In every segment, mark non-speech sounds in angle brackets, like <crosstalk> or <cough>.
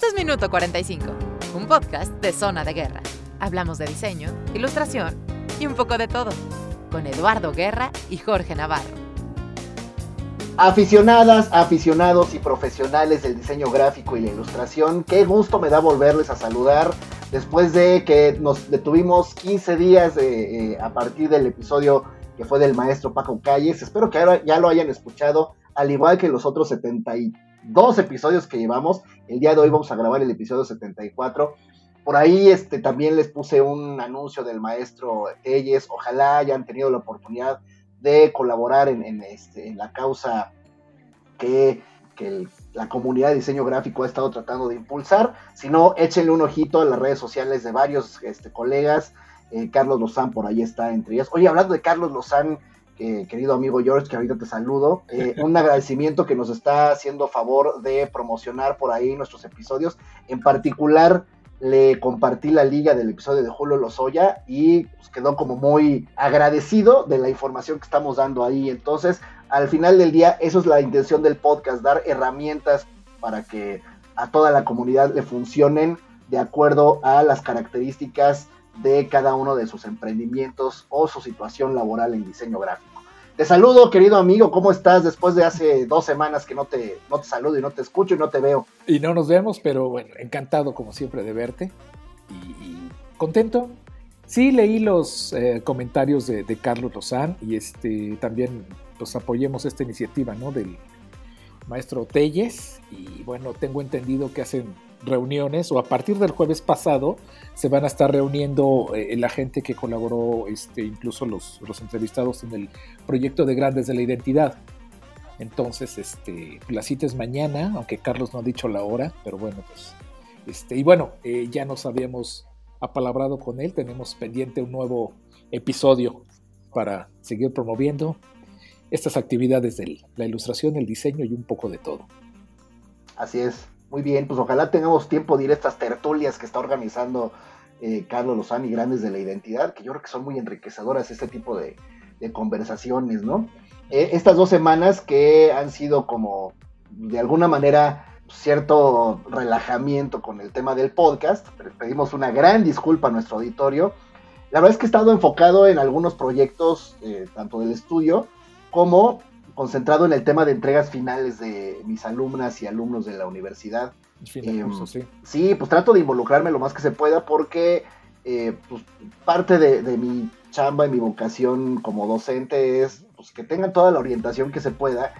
Esto es Minuto 45, un podcast de Zona de Guerra. Hablamos de diseño, ilustración y un poco de todo, con Eduardo Guerra y Jorge Navarro. Aficionadas, aficionados y profesionales del diseño gráfico y la ilustración, qué gusto me da volverles a saludar después de que nos detuvimos 15 días eh, a partir del episodio que fue del maestro Paco Calles. Espero que ahora ya lo hayan escuchado, al igual que los otros 72 episodios que llevamos. El día de hoy vamos a grabar el episodio 74. Por ahí este, también les puse un anuncio del maestro Telles. Ojalá hayan tenido la oportunidad de colaborar en, este, la causa que, la comunidad de diseño gráfico ha estado tratando de impulsar. Si no, échenle un ojito a las redes sociales de varios este, colegas. Eh, Carlos Lozán por ahí está entre ellos. Oye, hablando de Carlos Lozán, eh, querido amigo George, que ahorita te saludo, eh, un agradecimiento que nos está haciendo favor de promocionar por ahí nuestros episodios. En particular, le compartí la liga del episodio de Julio Lozoya y pues, quedó como muy agradecido de la información que estamos dando ahí. Entonces, al final del día, eso es la intención del podcast, dar herramientas para que a toda la comunidad le funcionen de acuerdo a las características de cada uno de sus emprendimientos o su situación laboral en diseño gráfico. Te saludo, querido amigo, ¿cómo estás? Después de hace dos semanas que no te, no te saludo y no te escucho y no te veo. Y no nos vemos, pero bueno, encantado como siempre de verte y, contento. Sí, leí los eh, comentarios de, Carlos Lozán y este, también pues apoyemos esta iniciativa ¿no? del maestro Telles y bueno, tengo entendido que hacen reuniones o a partir del jueves pasado se van a estar reuniendo eh, la gente que colaboró, este, incluso los, los, entrevistados en el proyecto de Grandes de la Identidad. Entonces, este, la cita es mañana, aunque Carlos no ha dicho la hora, pero bueno, pues, este, y bueno, eh, ya nos habíamos apalabrado con él, tenemos pendiente un nuevo episodio para seguir promoviendo estas actividades de la ilustración, el diseño y un poco de todo. Así es. Muy bien, pues ojalá tengamos tiempo de ir a estas tertulias que está organizando eh, Carlos Lozano y Grandes de la Identidad, que yo creo que son muy enriquecedoras este tipo de, conversaciones, ¿no? Eh, estas dos semanas que han sido como, de alguna manera, cierto relajamiento con el tema del podcast, pedimos una gran disculpa a nuestro auditorio. La verdad es que he estado enfocado en algunos proyectos, eh, tanto del estudio como concentrado en el tema de entregas finales de mis alumnas y alumnos de la universidad. Em, sí. pues trato de involucrarme lo más que se pueda porque eh, pues, parte de, mi chamba y mi vocación como docente es pues, que tengan toda la orientación que se pueda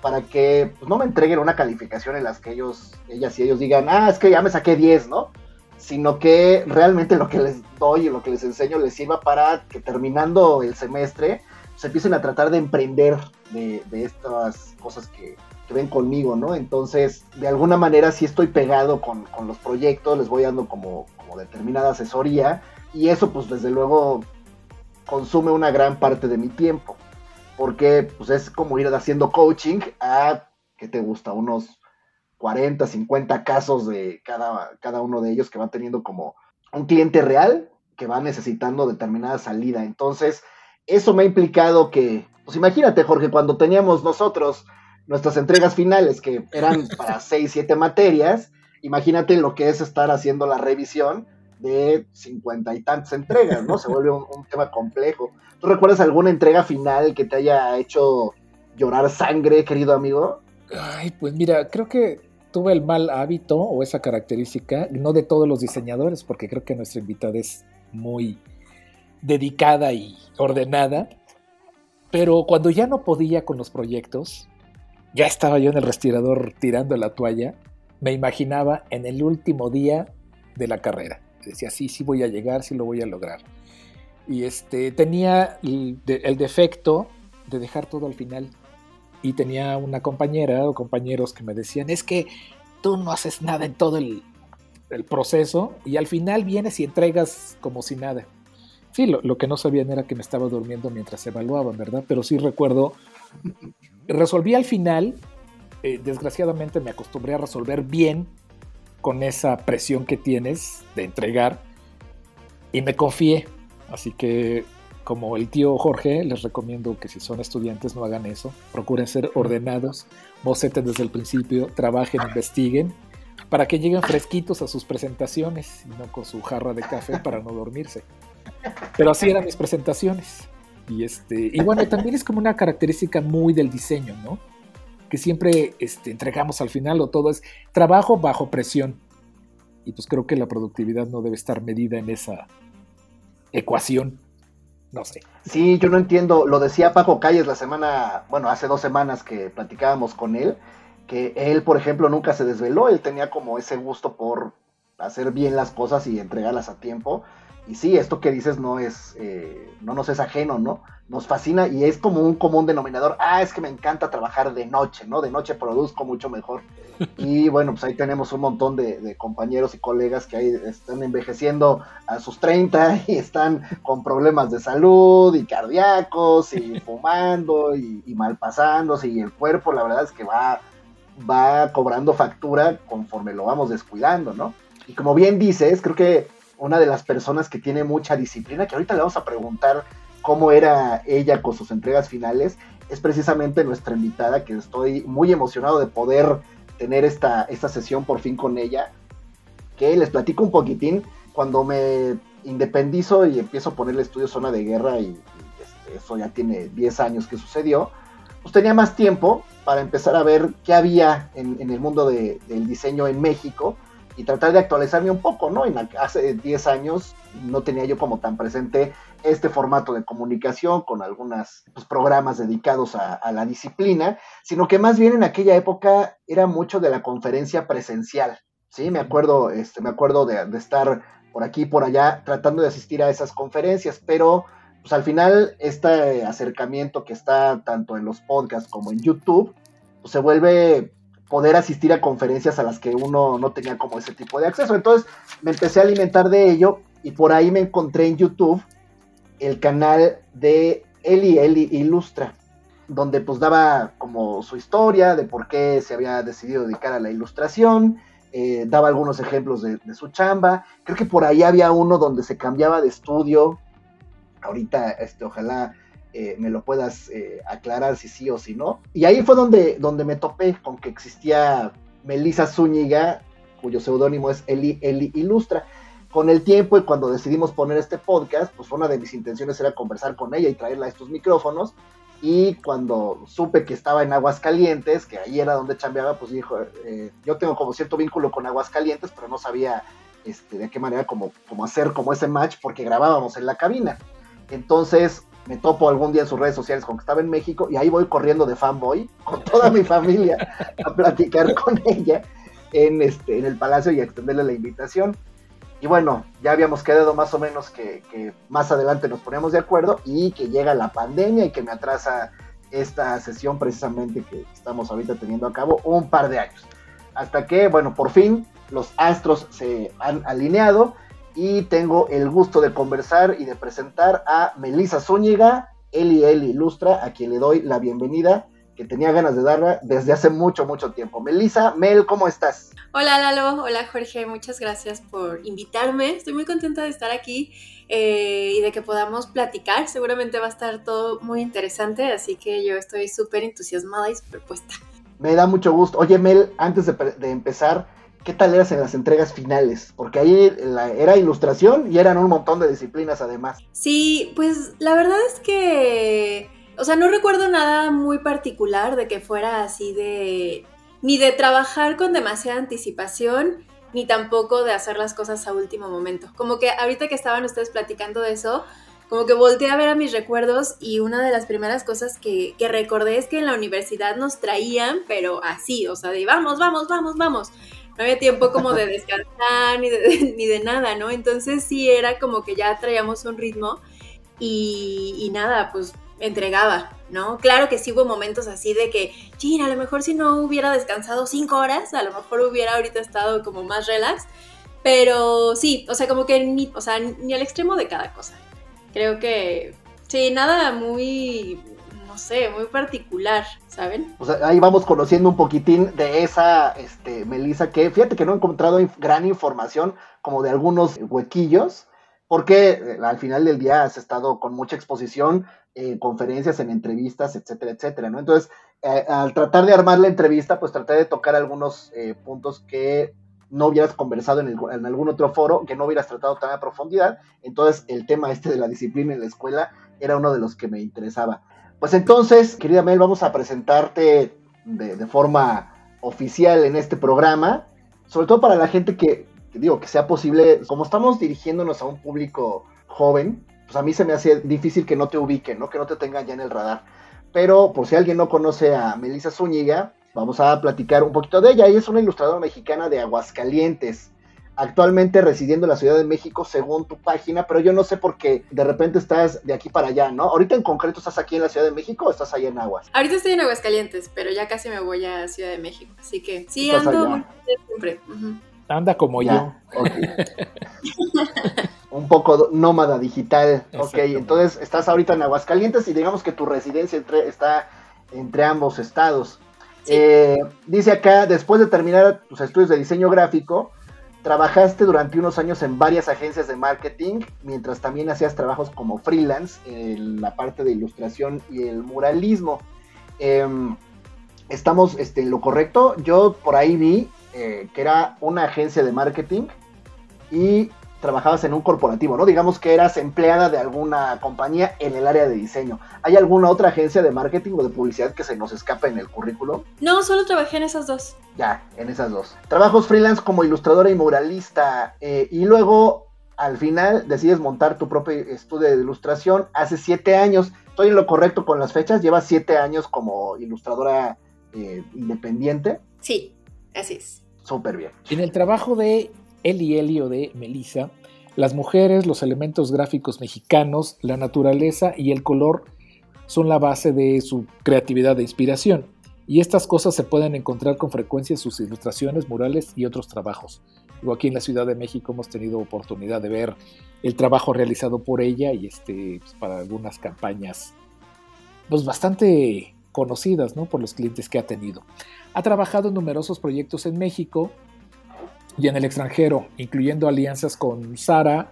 para que pues, no me entreguen una calificación en las que ellos, ellas y ellos digan, ah, es que ya me saqué 10, ¿no? Sino que realmente lo que les doy y lo que les enseño les sirva para que terminando el semestre se empiecen a tratar de emprender de, estas cosas que, ven conmigo, ¿no? Entonces, de alguna manera sí estoy pegado con, los proyectos, les voy dando como, como, determinada asesoría y eso pues desde luego consume una gran parte de mi tiempo, porque pues es como ir haciendo coaching a, ¿qué te gusta? Unos 40, 50 casos de cada, cada uno de ellos que van teniendo como un cliente real que va necesitando determinada salida. Entonces, eso me ha implicado que, pues imagínate, Jorge, cuando teníamos nosotros nuestras entregas finales, que eran <laughs> para seis, siete materias, imagínate lo que es estar haciendo la revisión de cincuenta y tantas entregas, ¿no? Se vuelve un, tema complejo. ¿Tú recuerdas alguna entrega final que te haya hecho llorar sangre, querido amigo? Ay, pues mira, creo que tuve el mal hábito o esa característica, no de todos los diseñadores, porque creo que nuestra invitada es muy dedicada y ordenada, pero cuando ya no podía con los proyectos, ya estaba yo en el respirador tirando la toalla, me imaginaba en el último día de la carrera. Decía, sí, sí voy a llegar, sí lo voy a lograr. Y este, tenía el, defecto de dejar todo al final. Y tenía una compañera o compañeros que me decían, es que tú no haces nada en todo el, el proceso y al final vienes y entregas como si nada. Sí, lo, que no sabían era que me estaba durmiendo mientras evaluaban, ¿verdad? Pero sí recuerdo, resolví al final, eh, desgraciadamente me acostumbré a resolver bien con esa presión que tienes de entregar y me confié. Así que como el tío Jorge, les recomiendo que si son estudiantes no hagan eso. Procuren ser ordenados, boceten desde el principio, trabajen, investiguen, para que lleguen fresquitos a sus presentaciones y no con su jarra de café para no dormirse. Pero así eran mis presentaciones. Y, este, y bueno, también es como una característica muy del diseño, ¿no? Que siempre este, entregamos al final o todo es trabajo bajo presión. Y pues creo que la productividad no debe estar medida en esa ecuación. No sé. Sí, yo no entiendo. Lo decía Paco Calles la semana, bueno, hace dos semanas que platicábamos con él, que él, por ejemplo, nunca se desveló. Él tenía como ese gusto por hacer bien las cosas y entregarlas a tiempo. Y sí, esto que dices no es, eh, no nos es ajeno, ¿no? Nos fascina y es como un común denominador. Ah, es que me encanta trabajar de noche, ¿no? De noche produzco mucho mejor. <laughs> Y bueno, pues ahí tenemos un montón de, compañeros y colegas que ahí están envejeciendo a sus 30 <laughs> y están con problemas de salud y cardíacos y <laughs> fumando y, y malpasándose y el cuerpo, la verdad es que va, va cobrando factura conforme lo vamos descuidando, ¿no? Y como bien dices, creo que una de las personas que tiene mucha disciplina, que ahorita le vamos a preguntar cómo era ella con sus entregas finales, es precisamente nuestra invitada, que estoy muy emocionado de poder tener esta, esta sesión por fin con ella, que les platico un poquitín, cuando me independizo y empiezo a poner el estudio Zona de Guerra, y, este, eso ya tiene 10 años que sucedió, pues tenía más tiempo para empezar a ver qué había en, el mundo del diseño en México, y tratar de actualizarme un poco, ¿no? En hace 10 años no tenía yo como tan presente este formato de comunicación con algunos pues, programas dedicados a, la disciplina, sino que más bien en aquella época era mucho de la conferencia presencial, ¿sí? Me acuerdo, este, me acuerdo de, estar por aquí y por allá tratando de asistir a esas conferencias, pero pues al final este acercamiento que está tanto en los podcasts como en YouTube, pues se vuelve poder asistir a conferencias a las que uno no tenía como ese tipo de acceso. Entonces me empecé a alimentar de ello y por ahí me encontré en YouTube el canal de Eli Eli Ilustra, donde pues daba como su historia de por qué se había decidido dedicar a la ilustración, eh, daba algunos ejemplos de, de, su chamba. Creo que por ahí había uno donde se cambiaba de estudio. Ahorita, este, ojalá eh, me lo puedas eh, aclarar si sí o si no. Y ahí fue donde, donde me topé con que existía Melissa Zúñiga, cuyo seudónimo es Eli, Eli Ilustra. Con el tiempo y cuando decidimos poner este podcast, pues una de mis intenciones era conversar con ella y traerla a estos micrófonos. Y cuando supe que estaba en Aguascalientes, que ahí era donde chambeaba, pues dijo, eh, yo tengo como cierto vínculo con Aguascalientes, pero no sabía este, de qué manera como, como hacer como ese match porque grabábamos en la cabina. Entonces, me topo algún día en sus redes sociales con que estaba en México y ahí voy corriendo de fanboy con toda mi familia a platicar con ella en, este, en el palacio y a extenderle la invitación. Y bueno, ya habíamos quedado más o menos que, que, más adelante nos ponemos de acuerdo y que llega la pandemia y que me atrasa esta sesión precisamente que estamos ahorita teniendo a cabo un par de años. Hasta que, bueno, por fin los astros se han alineado y tengo el gusto de conversar y de presentar a Melisa Zúñiga, Eli Eli Ilustra, a quien le doy la bienvenida, que tenía ganas de darla desde hace mucho, mucho tiempo. Melisa, Mel, ¿cómo estás? Hola Lalo, hola Jorge, muchas gracias por invitarme. Estoy muy contenta de estar aquí eh, y de que podamos platicar. Seguramente va a estar todo muy interesante, así que yo estoy súper entusiasmada y súper puesta. Me da mucho gusto. Oye Mel, antes de, de empezar, ¿qué tal eras en las entregas finales? Porque ahí era ilustración y eran un montón de disciplinas además. Sí, pues la verdad es que, o sea, no recuerdo nada muy particular de que fuera así de, ni de trabajar con demasiada anticipación, ni tampoco de hacer las cosas a último momento. Como que ahorita que estaban ustedes platicando de eso, como que volteé a ver a mis recuerdos y una de las primeras cosas que, que recordé es que en la universidad nos traían, pero así, o sea, de vamos, vamos, vamos, vamos no había tiempo como de descansar ni de, <laughs> ni de nada, ¿no? Entonces sí era como que ya traíamos un ritmo y, nada, pues entregaba, ¿no? Claro que sí hubo momentos así de que, china, a lo mejor si no hubiera descansado cinco horas, a lo mejor hubiera ahorita estado como más relax, pero sí, o sea, como que ni, o sea, ni al extremo de cada cosa. Creo que, sí, nada muy sé, muy particular, ¿saben? O sea, ahí vamos conociendo un poquitín de esa este, Melissa, que fíjate que no he encontrado gran información como de algunos huequillos, porque eh, al final del día has estado con mucha exposición en conferencias, en entrevistas, etcétera, etcétera, ¿no? Entonces, eh, al tratar de armar la entrevista, pues traté de tocar algunos eh, puntos que no hubieras conversado en, en, algún otro foro, que no hubieras tratado tan a profundidad. Entonces, el tema este de la disciplina en la escuela era uno de los que me interesaba. Pues entonces, querida Mel, vamos a presentarte de, forma oficial en este programa, sobre todo para la gente que, que, digo, que sea posible, como estamos dirigiéndonos a un público joven, pues a mí se me hace difícil que no te ubiquen, ¿no? Que no te tengan ya en el radar. Pero por si alguien no conoce a Melissa Zúñiga, vamos a platicar un poquito de ella. Ella es una ilustradora mexicana de Aguascalientes, actualmente residiendo en la Ciudad de México según tu página, pero yo no sé por qué de repente estás de aquí para allá, ¿no? Ahorita en concreto estás aquí en la Ciudad de México o estás allá en Aguas? Ahorita estoy en Aguascalientes, pero ya casi me voy a Ciudad de México, así que sí ando siempre. Uh -huh. Anda como ya, yo. Okay. <laughs> un poco nómada digital. Ok, entonces estás ahorita en Aguascalientes y digamos que tu residencia entre, está entre ambos estados. Sí. Eh, dice acá, después de terminar tus estudios de diseño gráfico, trabajaste durante unos años en varias agencias de marketing, mientras también hacías trabajos como freelance en la parte de ilustración y el muralismo. Eh, estamos este, en lo correcto. Yo por ahí vi eh, que era una agencia de marketing y trabajabas en un corporativo, ¿no? Digamos que eras empleada de alguna compañía en el área de diseño. ¿Hay alguna otra agencia de marketing o de publicidad que se nos escape en el currículum? No, solo trabajé en esas dos. Ya, en esas dos. Trabajos freelance como ilustradora y muralista. Eh, y luego, al final, decides montar tu propio estudio de ilustración. Hace siete años, estoy en lo correcto con las fechas, llevas siete años como ilustradora eh, independiente. Sí, así es. Súper bien. En el trabajo de Eli Eli o de Melissa, las mujeres, los elementos gráficos mexicanos, la naturaleza y el color son la base de su creatividad e inspiración. Y estas cosas se pueden encontrar con frecuencia en sus ilustraciones, murales y otros trabajos. Luego aquí en la Ciudad de México hemos tenido oportunidad de ver el trabajo realizado por ella y este, pues para algunas campañas pues bastante conocidas ¿no? por los clientes que ha tenido. Ha trabajado en numerosos proyectos en México, y en el extranjero, incluyendo alianzas con Zara,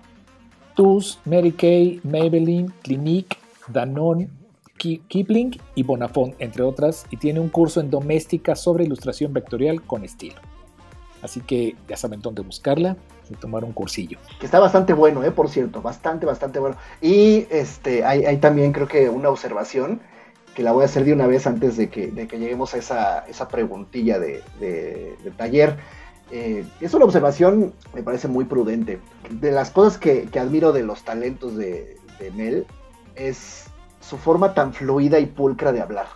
TUS, Mary Kay, Maybelline, Clinique, Danone, Kipling y Bonafont, entre otras, y tiene un curso en doméstica sobre ilustración vectorial con estilo. Así que ya saben dónde buscarla y tomar un cursillo. Que está bastante bueno, eh, por cierto, bastante, bastante bueno. Y este, hay, hay también creo que una observación que la voy a hacer de una vez antes de que, de que lleguemos a esa, esa preguntilla de, de, de taller eh, es una observación, me parece muy prudente. De las cosas que, que admiro de los talentos de, de, Mel es su forma tan fluida y pulcra de hablar.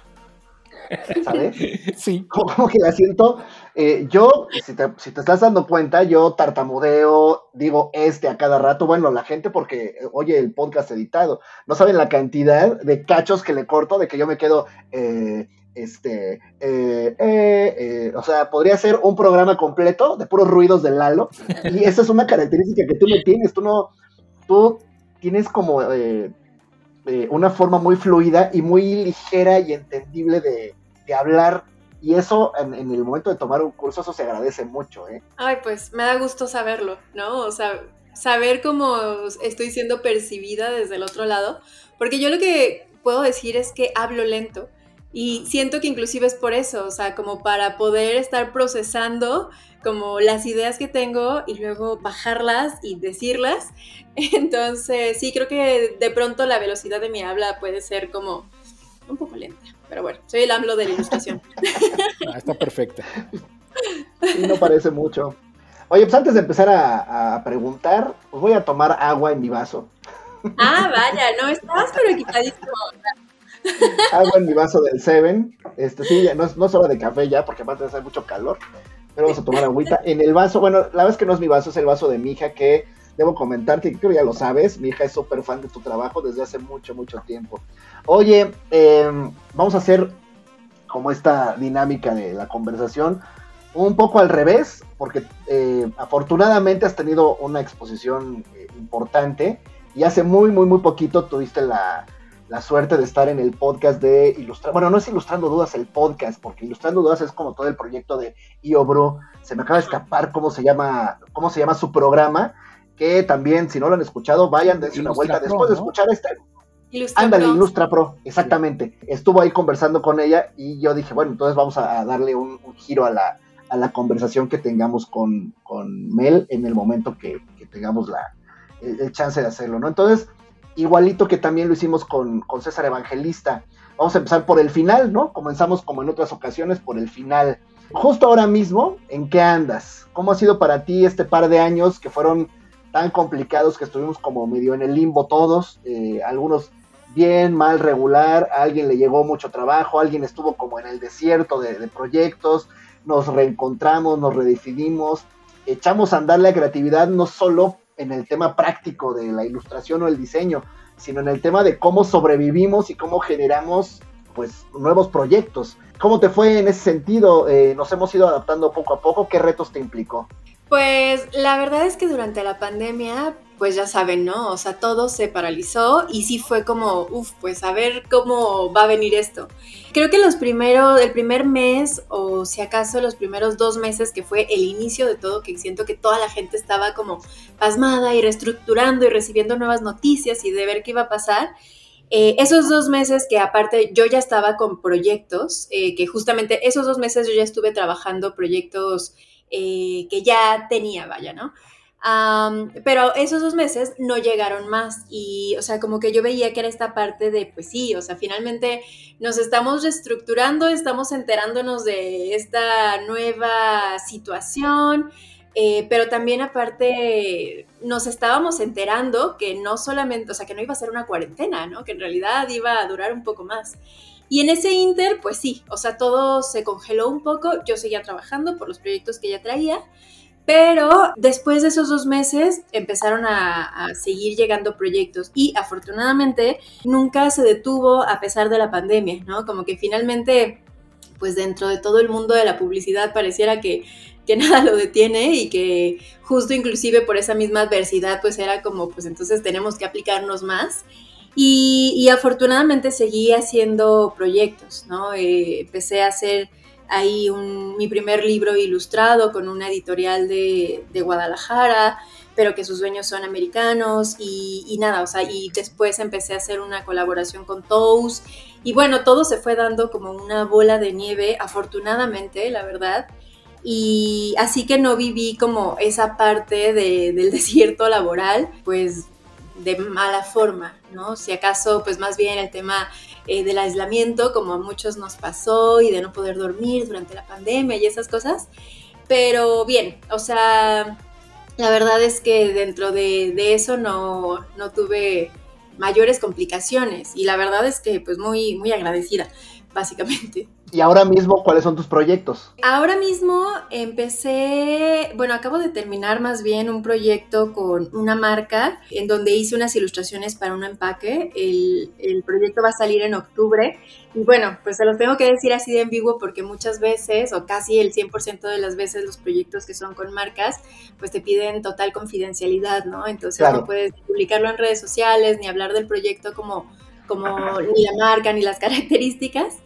¿Sabes? <laughs> Sí. Como, como que la siento. Eh, yo, si te, si te, estás dando cuenta, yo tartamudeo, digo este a cada rato. Bueno, la gente, porque oye el podcast editado, no saben la cantidad de cachos que le corto, de que yo me quedo. Eh, este, eh, eh, eh, o sea, podría ser un programa completo de puros ruidos de Lalo, y <laughs> esa es una característica que tú no tienes, tú no, tú tienes como una forma muy fluida y muy ligera y entendible de, de hablar, y eso en, en, el momento de tomar un curso, eso se agradece mucho, ¿eh? Ay, pues me da gusto saberlo, ¿no? O sea, saber cómo estoy siendo percibida desde el otro lado, porque yo lo que puedo decir es que hablo lento, y siento que inclusive es por eso, o sea, como para poder estar procesando como las ideas que tengo y luego bajarlas y decirlas. <laughs> Entonces, sí, creo que de pronto la velocidad de mi habla puede ser como un poco lenta. Pero bueno, soy el AMLO de la ilustración. <laughs> Ah, está perfecta. Y no parece mucho. Oye, pues antes de empezar a, a, preguntar, pues voy a tomar agua en mi vaso. Ah, vaya, no, estabas pero equivocadísimo. <laughs> Agua en mi vaso del Seven. Este, sí, no es, no es hora de café ya, porque aparte hace mucho calor. Pero vamos a tomar agüita. En el vaso, bueno, la es que no es mi vaso, es el vaso de mi hija, que debo comentarte, creo ya lo sabes, mi hija es súper fan de tu trabajo desde hace mucho, mucho tiempo. Oye, eh, vamos a hacer como esta dinámica de la conversación un poco al revés, porque eh, afortunadamente has tenido una exposición eh, importante y hace muy, muy, muy poquito tuviste la, la suerte de estar en el podcast de Ilustrando, bueno, no es Ilustrando Dudas el podcast, porque Ilustrando Dudas es como todo el proyecto de IOBRO, se me acaba de escapar cómo se llama, cómo se llama su programa, que también, si no lo han escuchado, vayan, dense una vuelta Pro, después de escuchar este. Ilustra Ándale, Pro. Ilustra Pro, exactamente. Sí. Estuvo ahí conversando con ella y yo dije, bueno, entonces vamos a, darle un, un giro a la, a la conversación que tengamos con, con Mel en el momento que, tengamos la, el, chance de hacerlo, ¿no? Entonces, igualito que también lo hicimos con, César Evangelista, vamos a empezar por el final, ¿no? Comenzamos como en otras ocasiones por el final. Justo ahora mismo, ¿en qué andas? ¿Cómo ha sido para ti este par de años que fueron tan complicados que estuvimos como medio en el limbo todos? Eh, algunos bien, mal, regular, a alguien le llegó mucho trabajo, alguien estuvo como en el desierto de, proyectos, nos reencontramos, nos redefinimos, echamos a andar la creatividad no solo en el tema práctico de la ilustración o el diseño, sino en el tema de cómo sobrevivimos y cómo generamos pues nuevos proyectos. ¿Cómo te fue en ese sentido? Eh, ¿Nos hemos ido adaptando poco a poco? ¿Qué retos te implicó? Pues la verdad es que durante la pandemia pues ya saben, ¿no? O sea, todo se paralizó y sí fue como, uff, pues a ver cómo va a venir esto. Creo que los primeros, el primer mes o si acaso los primeros dos meses que fue el inicio de todo, que siento que toda la gente estaba como pasmada y reestructurando y recibiendo nuevas noticias y de ver qué iba a pasar. Eh, esos dos meses que aparte yo ya estaba con proyectos, eh, que justamente esos dos meses yo ya estuve trabajando proyectos eh, que ya tenía, vaya, ¿no? pero esos dos meses no llegaron más y, o sea, como que yo veía que era esta parte de, pues sí, o sea, finalmente nos estamos reestructurando, estamos enterándonos de esta nueva situación, eh, pero también aparte nos estábamos enterando que no solamente, o sea, que no iba a ser una cuarentena, ¿no? Que en realidad iba a durar un poco más. Y en ese inter, pues sí, o sea, todo se congeló un poco, yo seguía trabajando por los proyectos que ya traía, pero después de esos dos meses empezaron a, seguir llegando proyectos y afortunadamente nunca se detuvo a pesar de la pandemia, ¿no? Como que finalmente, pues dentro de todo el mundo de la publicidad pareciera que, que <laughs> nada lo detiene y que justo inclusive por esa misma adversidad, pues era como, pues entonces tenemos que aplicarnos más. Y, afortunadamente seguí haciendo proyectos, ¿no? Eh, empecé a hacer ahí mi primer libro ilustrado con una editorial de, Guadalajara, pero que sus dueños son americanos y, nada, o sea, y después empecé a hacer una colaboración con Toast y bueno, todo se fue dando como una bola de nieve, afortunadamente, la verdad. Y así que no viví como esa parte del <laughs> desierto laboral, pues de mala forma, ¿no? Si acaso, pues más bien el tema eh, del aislamiento, como a muchos nos pasó, y de no poder dormir durante la pandemia y esas cosas. Pero bien, o sea, la verdad es que dentro de, eso no, no, tuve mayores complicaciones y la verdad es que pues muy, muy agradecida, básicamente. ¿Y ahora mismo cuáles son tus proyectos? Ahora mismo empecé, bueno, acabo de terminar más bien un proyecto con una marca en donde hice unas ilustraciones para un empaque. El, el proyecto va a salir en octubre y bueno, pues se los tengo que decir así de en vivo porque muchas veces o casi el 100% de las veces los proyectos que son con marcas pues te piden total confidencialidad, ¿no? Entonces no puedes publicarlo en redes sociales ni hablar del proyecto como como ni la marca ni las <laughs> características.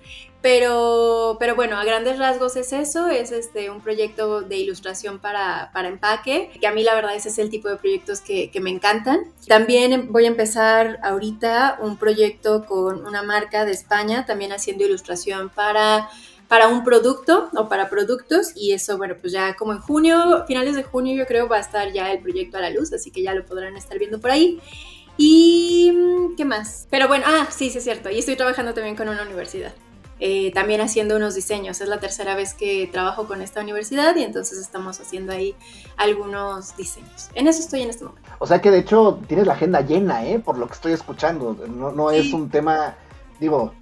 Pero, pero bueno, a grandes rasgos es eso, es este, un proyecto de ilustración para, para empaque, que a mí la verdad ese es el tipo de proyectos que, que me encantan. También voy a empezar ahorita un proyecto con una marca de España, también haciendo ilustración para para un producto o para productos y eso, bueno, pues ya como en junio, finales de junio yo creo va a estar ya el proyecto a la luz, así que ya lo podrán estar viendo por ahí. Y, ¿qué más? Pero bueno, ah, sí, sí es cierto, y estoy trabajando también con una universidad. Eh, también haciendo unos diseños. Es la tercera vez que trabajo con esta universidad y entonces estamos haciendo ahí algunos diseños. En eso estoy en este momento. O sea que de hecho tienes la agenda llena, ¿eh? Por lo que estoy escuchando. No, no es un tema, digo,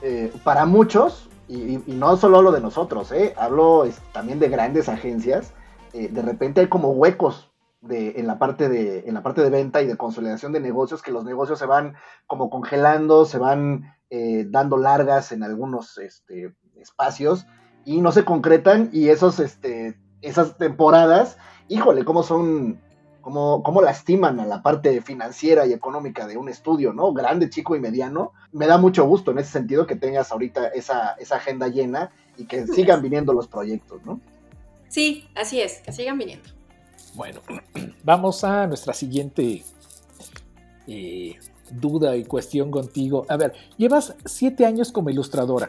eh, para muchos, y, no solo lo de nosotros, ¿eh? Hablo también de grandes agencias. Eh, de repente hay como huecos de, en, la parte de, en la parte de venta y de consolidación de negocios, que los negocios se van como congelando, se van eh, dando largas en algunos este, espacios y no se concretan y esos, este, esas temporadas, híjole, cómo son, cómo, cómo lastiman a la parte financiera y económica de un estudio, ¿no? Grande, chico y mediano. Me da mucho gusto en ese sentido que tengas ahorita esa, esa agenda llena y que sigan viniendo los proyectos, ¿no? Sí, así es, que sigan viniendo. Bueno, <clears throat> vamos a nuestra siguiente eh, duda y cuestión contigo. A ver, llevas siete años como ilustradora.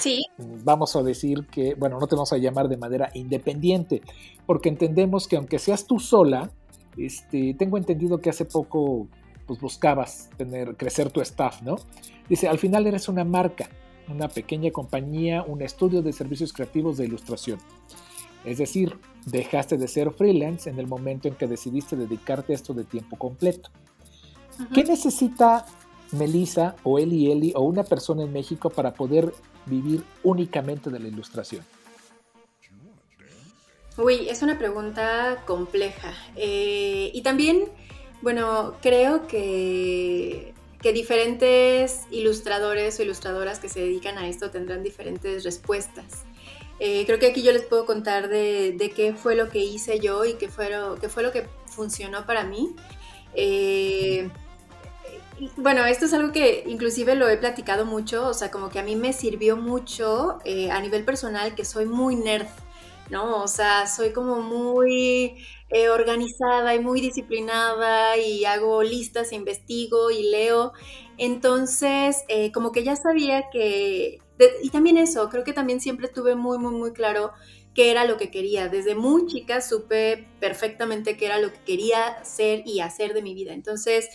Sí. Vamos a decir que, bueno, no te vamos a llamar de manera independiente, porque entendemos que aunque seas tú sola, este, tengo entendido que hace poco pues buscabas tener, crecer tu staff, ¿no? Dice, al final eres una marca, una pequeña compañía, un estudio de servicios creativos de ilustración. Es decir, dejaste de ser freelance en el momento en que decidiste dedicarte a esto de tiempo completo. ¿Qué necesita Melissa o Eli Eli o una persona en México para poder vivir únicamente de la ilustración? Uy, es una pregunta compleja. Eh, y también, bueno, creo que, que, diferentes ilustradores o ilustradoras que se dedican a esto tendrán diferentes respuestas. Eh, creo que aquí yo les puedo contar de, qué fue lo que hice yo y qué fue lo, qué fue lo que funcionó para mí. Eh, bueno, esto es algo que inclusive lo he platicado mucho, o sea, como que a mí me sirvió mucho a nivel personal que soy muy nerd. ¿no? O sea, soy como muy eh, organizada y muy disciplinada y hago listas, investigo y leo. Entonces, eh, como que ya sabía que, y también eso, creo que también siempre tuve muy, muy, muy claro qué era lo que quería. Desde muy chica supe perfectamente qué era lo que quería ser y hacer de mi vida. Entonces,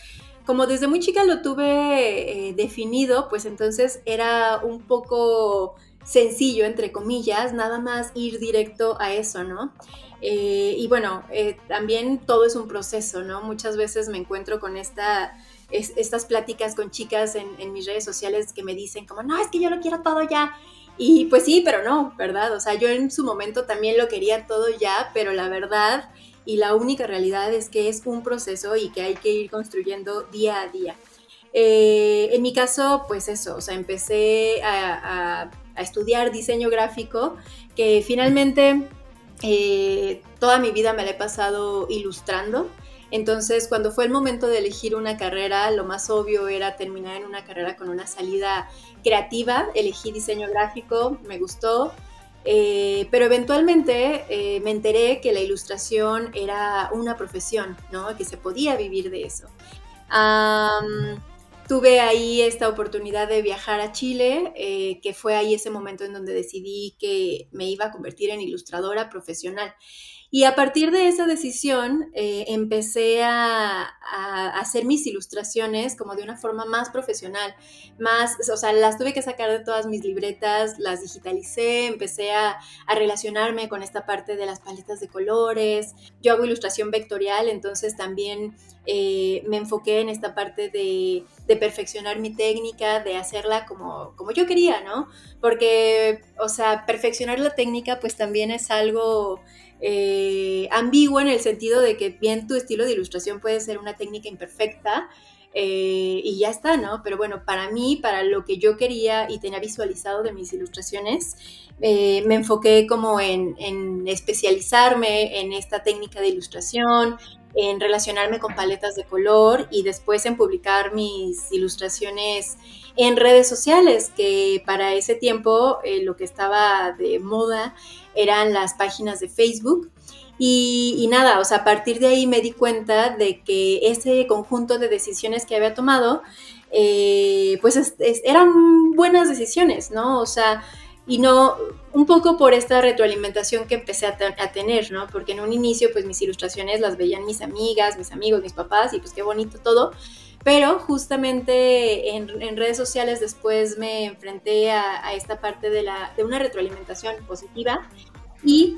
como desde muy chica lo tuve eh, definido, pues entonces era un poco sencillo, entre comillas, nada más ir directo a eso, ¿no? Eh, y bueno, eh, también todo es un proceso, ¿no? Muchas veces me encuentro con esta, estas pláticas con chicas en, en, mis redes sociales que me dicen como, no, es que yo lo quiero todo ya. Y pues sí, pero no, ¿verdad? O sea, yo en su momento también lo quería todo ya, pero la verdad y la única realidad es que es un proceso y que hay que ir construyendo día a día. Eh, en mi caso, pues eso, o sea, empecé a, estudiar diseño gráfico, que finalmente eh, toda mi vida me la he pasado ilustrando. Entonces, cuando fue el momento de elegir una carrera, lo más obvio era terminar en una carrera con una salida creativa. Elegí diseño gráfico, me gustó, eh, pero eventualmente me enteré que la ilustración era una profesión, ¿no? Que se podía vivir de eso tuve ahí esta oportunidad de viajar a Chile, eh, que fue ahí ese momento en donde decidí que me iba a convertir en ilustradora profesional. Y a partir de esa decisión eh, empecé a, hacer mis ilustraciones como de una forma más profesional, más, o sea, las tuve que sacar de todas mis libretas, las digitalicé, empecé a, relacionarme con esta parte de las paletas de colores. Yo hago ilustración vectorial, entonces también eh, me enfoqué en esta parte de, de, perfeccionar mi técnica, de hacerla como, como yo quería, ¿no? Porque, o sea, perfeccionar la técnica pues también es algo eh, ambiguo en el sentido de que bien tu estilo de ilustración puede ser una técnica imperfecta eh, y ya está, ¿no? Pero bueno, para mí, para lo que yo quería y tenía visualizado de mis ilustraciones, eh, me enfoqué como en, especializarme en esta técnica de ilustración, en relacionarme con paletas de color y después en publicar mis ilustraciones en redes sociales, que para ese tiempo lo que estaba de moda eran las páginas de Facebook. Y, nada, o sea, a partir de ahí me di cuenta de que ese conjunto de decisiones que había tomado, eh, pues eran buenas decisiones, ¿no? O sea, y no, un poco por esta retroalimentación que empecé a, tener, ¿no? Porque en un inicio, pues mis ilustraciones las veían mis amigas, mis amigos, mis papás, y pues qué bonito todo. Pero justamente en, redes sociales después me enfrenté a, esta parte de, la, de una retroalimentación positiva y,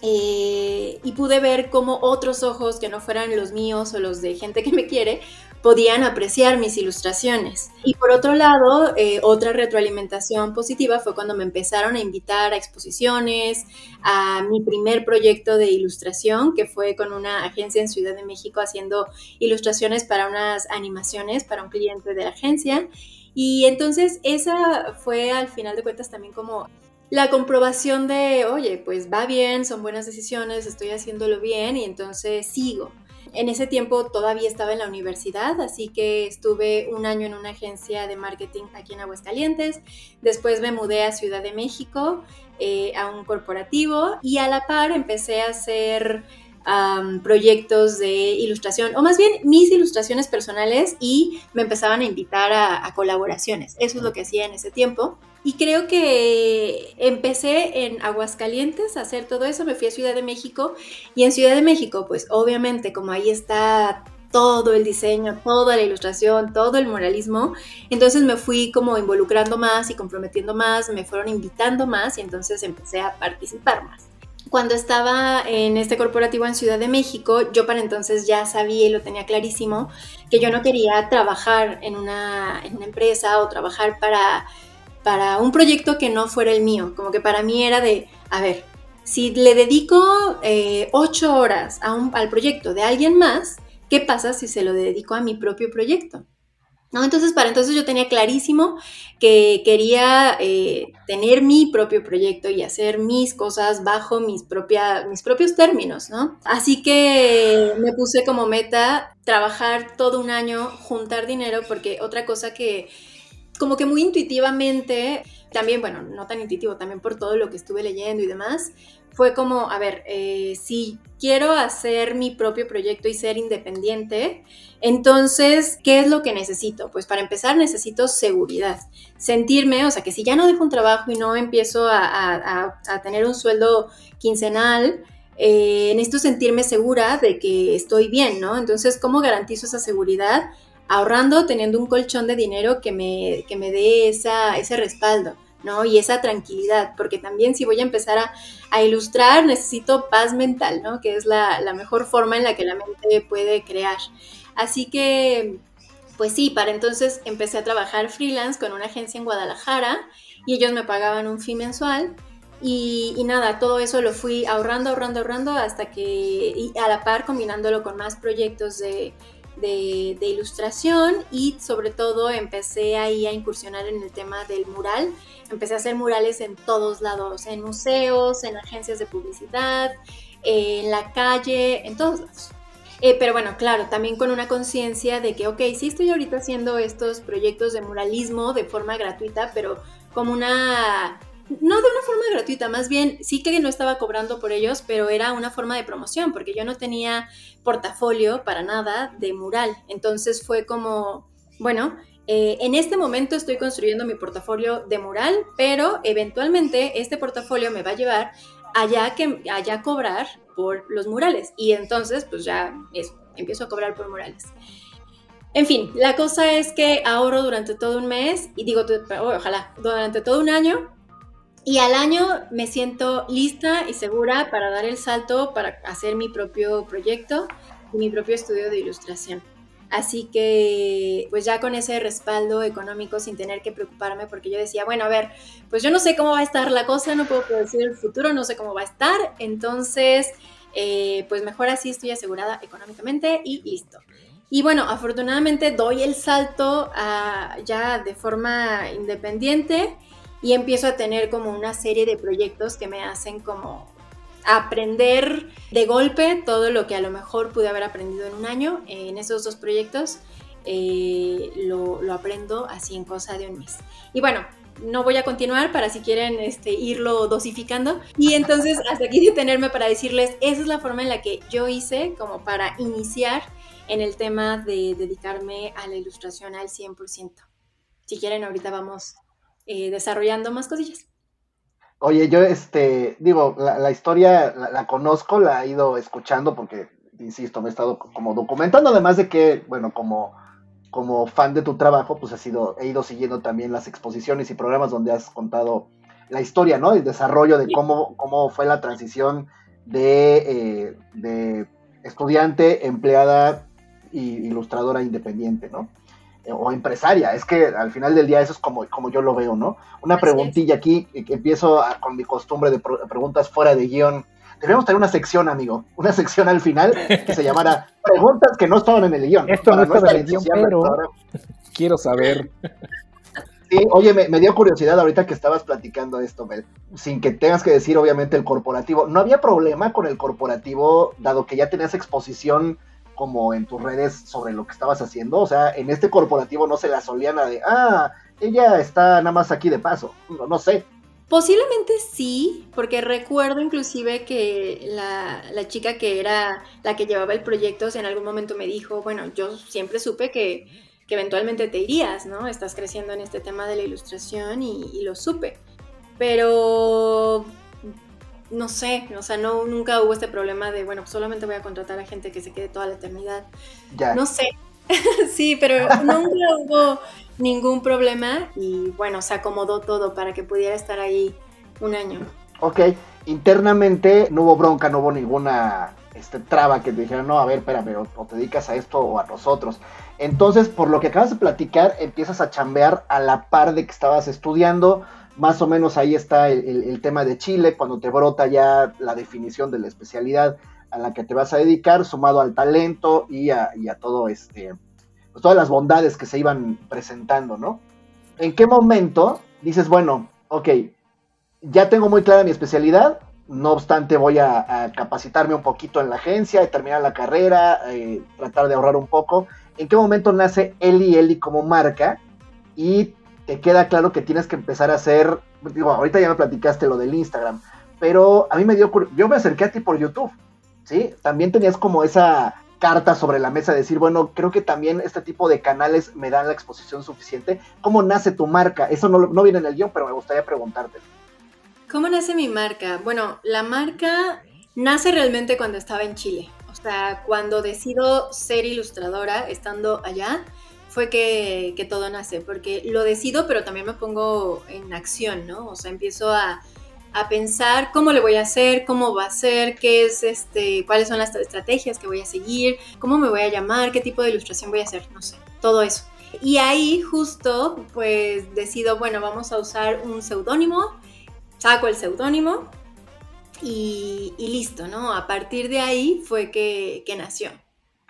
eh, y pude ver cómo otros ojos que no fueran los míos o los de gente que me quiere podían apreciar mis ilustraciones. Y por otro lado, eh, otra retroalimentación positiva fue cuando me empezaron a invitar a exposiciones, a mi primer proyecto de ilustración, que fue con una agencia en Ciudad de México haciendo ilustraciones para unas animaciones para un cliente de la agencia. Y entonces esa fue al final de cuentas también como la comprobación de, oye, pues va bien, son buenas decisiones, estoy haciéndolo bien y entonces sigo. En ese tiempo todavía estaba en la universidad, así que estuve un año en una agencia de marketing aquí en Aguascalientes. Después me mudé a Ciudad de México, eh, a un corporativo, y a la par empecé a hacer proyectos de ilustración, o más bien mis ilustraciones personales, y me empezaban a invitar a, a colaboraciones. Eso es lo que hacía en ese tiempo. Y creo que empecé en Aguascalientes a hacer todo eso, me fui a Ciudad de México y en Ciudad de México, pues obviamente como ahí está todo el diseño, toda la ilustración, todo el muralismo, entonces me fui como involucrando más y comprometiendo más, me fueron invitando más y entonces empecé a participar más. Cuando estaba en este corporativo en Ciudad de México, yo para entonces ya sabía y lo tenía clarísimo que yo no quería trabajar en una, en una empresa o trabajar para para un proyecto que no fuera el mío. Como que para mí era de, a ver, si le dedico eh, ocho horas al proyecto de alguien más, ¿qué pasa si se lo dedico a mi propio proyecto? ¿No? Entonces, para entonces yo tenía clarísimo que quería eh, tener mi propio proyecto y hacer mis cosas bajo mis, mis propios términos, ¿no? Así que me puse como meta trabajar todo un año, juntar dinero, porque otra cosa que, como que muy intuitivamente, también, bueno, no tan intuitivo, también por todo lo que estuve leyendo y demás, fue como, a ver, eh, si quiero hacer mi propio proyecto y ser independiente, entonces, ¿qué es lo que necesito? Pues para empezar necesito seguridad, sentirme, o sea, que si ya no dejo un trabajo y no empiezo a, tener un sueldo quincenal, eh, necesito sentirme segura de que estoy bien, ¿no? Entonces, ¿cómo garantizo esa seguridad? Ahorrando, teniendo un colchón de dinero que me, que me dé esa, ese respaldo. ¿no? Y esa tranquilidad, porque también si voy a empezar a, ilustrar, necesito paz mental, ¿no? Que es la, la, mejor forma en la que la mente puede crear. Así que, pues sí, para entonces empecé a trabajar freelance con una agencia en Guadalajara y ellos me pagaban un fee mensual. Y, y nada, todo eso lo fui ahorrando, ahorrando, ahorrando hasta que, y a la par combinándolo con más proyectos de, de, ilustración y sobre todo empecé ahí a incursionar en el tema del mural. Empecé a hacer murales en todos lados, en museos, en agencias de publicidad, en la calle, en todos lados. Eh, pero bueno, claro, también con una conciencia de que, ok, sí estoy ahorita haciendo estos proyectos de muralismo de forma gratuita, pero como una no de una forma gratuita, más bien sí que no estaba cobrando por ellos, pero era una forma de promoción, porque yo no tenía portafolio para nada de mural. Entonces fue como, bueno, eh, en este momento estoy construyendo mi portafolio de mural, pero eventualmente este portafolio me va a llevar allá que allá cobrar por los murales. Y entonces, pues ya eso, empiezo a cobrar por murales. En fin, la cosa es que ahorro durante todo un mes y digo, ojalá, durante todo un año y al año me siento lista y segura para dar el salto, para hacer mi propio proyecto y mi propio estudio de ilustración. Así que, pues ya con ese respaldo económico, sin tener que preocuparme, porque yo decía, bueno, a ver, pues yo no sé cómo va a estar la cosa, no puedo predecir el futuro, no sé cómo va a estar, entonces, eh, pues mejor así estoy asegurada económicamente y listo. Y bueno, afortunadamente doy el salto ya de forma independiente y empiezo a tener como una serie de proyectos que me hacen como aprender de golpe todo lo que a lo mejor pude haber aprendido en un año. En esos dos proyectos eh, lo, aprendo así en cosa de un mes. Y bueno, no voy a continuar para si quieren este, irlo dosificando. Y entonces <laughs> hasta aquí detenerme para decirles, esa es la forma en la que yo hice como para iniciar en el tema de dedicarme a la ilustración al 100%. Si quieren, ahorita vamos eh, desarrollando más cosillas. Oye, yo, este, digo, la, historia la, conozco, la he ido escuchando porque, insisto, me he estado como documentando, además de que, bueno, como, como fan de tu trabajo, pues he, sido, he ido siguiendo también las exposiciones y programas donde has contado la historia, ¿no? El desarrollo de cómo, cómo fue la transición de, eh, de estudiante, empleada y ilustradora independiente, ¿no? O empresaria. Es que al final del día eso es como, como yo lo veo, ¿no? Una preguntilla aquí, que empiezo con mi costumbre de preguntas fuera de guion. Debemos tener una sección, amigo, una sección al final que se llamara <laughs> Preguntas que no estaban en el guion. Esto no está en el guion, pero quiero saber. Sí, oye, me, me, dio curiosidad ahorita que estabas platicando esto, Mel, sin que tengas que decir obviamente el corporativo. ¿No había problema con el corporativo, dado que ya tenías exposición como en tus redes sobre lo que estabas haciendo. O sea, en este corporativo no se la solían de, ah, ella está nada más aquí de paso. No, sé. Posiblemente sí, porque recuerdo inclusive que la, la, chica que era la que llevaba el proyecto en algún momento me dijo, bueno, yo siempre supe que, que eventualmente te irías, ¿no? Estás creciendo en este tema de la ilustración y, lo supe. Pero no sé, o sea, no, nunca hubo este problema de, bueno, pues solamente voy a contratar a gente que se quede toda la eternidad. Ya. No sé. <laughs> sí, pero nunca <laughs> hubo ningún problema y bueno, se acomodó todo para que pudiera estar ahí un año. Ok, internamente no hubo bronca, no hubo ninguna este, traba que te dijeran, no, a ver, espérame, o, te dedicas a esto o a nosotros. Entonces, por lo que acabas de platicar, empiezas a chambear a la par de que estabas estudiando. Más o menos ahí está el, tema de Chile, cuando te brota ya la definición de la especialidad a la que te vas a dedicar, sumado al talento y a, todo este, pues todas las bondades que se iban presentando, ¿no? ¿En qué momento dices, bueno, ok, ya tengo muy clara mi especialidad, no obstante voy a, capacitarme un poquito en la agencia, terminar la carrera, eh, tratar de ahorrar un poco. ¿En qué momento nace Eli Eli como marca? Y te queda claro que tienes que empezar a hacer, digo, ahorita ya me platicaste lo del Instagram, pero a mí me dio, yo me acerqué a ti por YouTube, ¿sí? También tenías como esa carta sobre la mesa, de decir, bueno, creo que también este tipo de canales me dan la exposición suficiente. ¿Cómo nace tu marca? Eso no, no viene en el guion, pero me gustaría preguntarte. ¿Cómo nace mi marca? Bueno, la marca nace realmente cuando estaba en Chile. O sea, cuando decido ser ilustradora estando allá, fue que, todo nace, porque lo decido, pero también me pongo en acción, ¿no? O sea, empiezo a, pensar cómo le voy a hacer, cómo va a ser, qué es este, cuáles son las estrategias que voy a seguir, cómo me voy a llamar, qué tipo de ilustración voy a hacer, no sé, todo eso. Y ahí justo pues decido, bueno, vamos a usar un seudónimo saco el seudónimo y, listo, ¿no? A partir de ahí fue que, nació.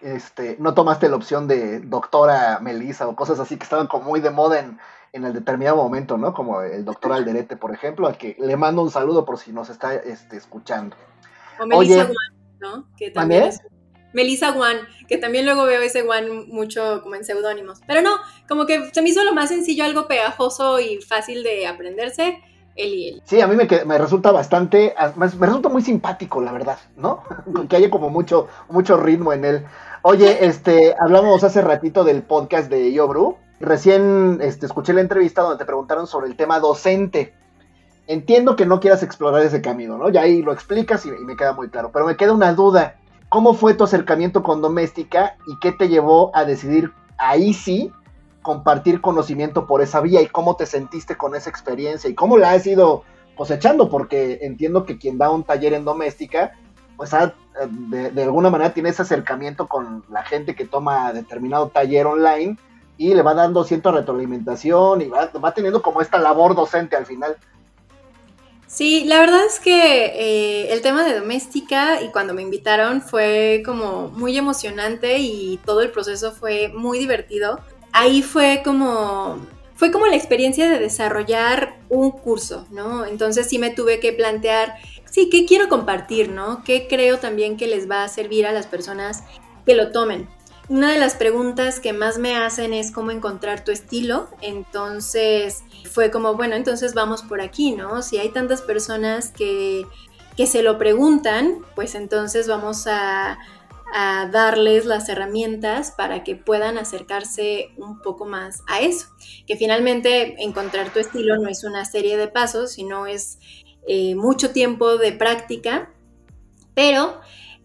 Este, no tomaste la opción de doctora Melissa o cosas así que estaban como muy de moda en, el determinado momento, ¿no? Como el doctor Alderete, por ejemplo, al que le mando un saludo por si nos está este, escuchando. O Melissa Guan, ¿no? Que también es... Melissa Guan, que también luego veo ese Guan mucho como en seudónimos. Pero no, como que se me hizo lo más sencillo, algo pegajoso y fácil de aprenderse él Sí, a mí me, me resulta bastante, me resulta muy simpático, la verdad, ¿no? <laughs> que haya como mucho, mucho ritmo en él. Oye, este, hablamos hace ratito del podcast de Yobru. Recién este, escuché la entrevista donde te preguntaron sobre el tema docente. Entiendo que no quieras explorar ese camino, ¿no? Ya ahí lo explicas y, y me queda muy claro. Pero me queda una duda. ¿Cómo fue tu acercamiento con Doméstica y qué te llevó a decidir ahí sí compartir conocimiento por esa vía y cómo te sentiste con esa experiencia y cómo la has ido cosechando, porque entiendo que quien da un taller en doméstica, pues de, alguna manera tiene ese acercamiento con la gente que toma determinado taller online y le va dando cierta retroalimentación y va, teniendo como esta labor docente al final. Sí, la verdad es que eh, el tema de doméstica y cuando me invitaron fue como muy emocionante y todo el proceso fue muy divertido ahí fue como fue como la experiencia de desarrollar un curso, ¿no? Entonces sí me tuve que plantear, sí, ¿qué quiero compartir, ¿no? ¿Qué creo también que les va a servir a las personas que lo tomen? Una de las preguntas que más me hacen es cómo encontrar tu estilo. Entonces fue como, bueno, entonces vamos por aquí, ¿no? Si hay tantas personas que, que se lo preguntan, pues entonces vamos a a darles las herramientas para que puedan acercarse un poco más a eso. Que finalmente encontrar tu estilo no es una serie de pasos, sino es eh, mucho tiempo de práctica, pero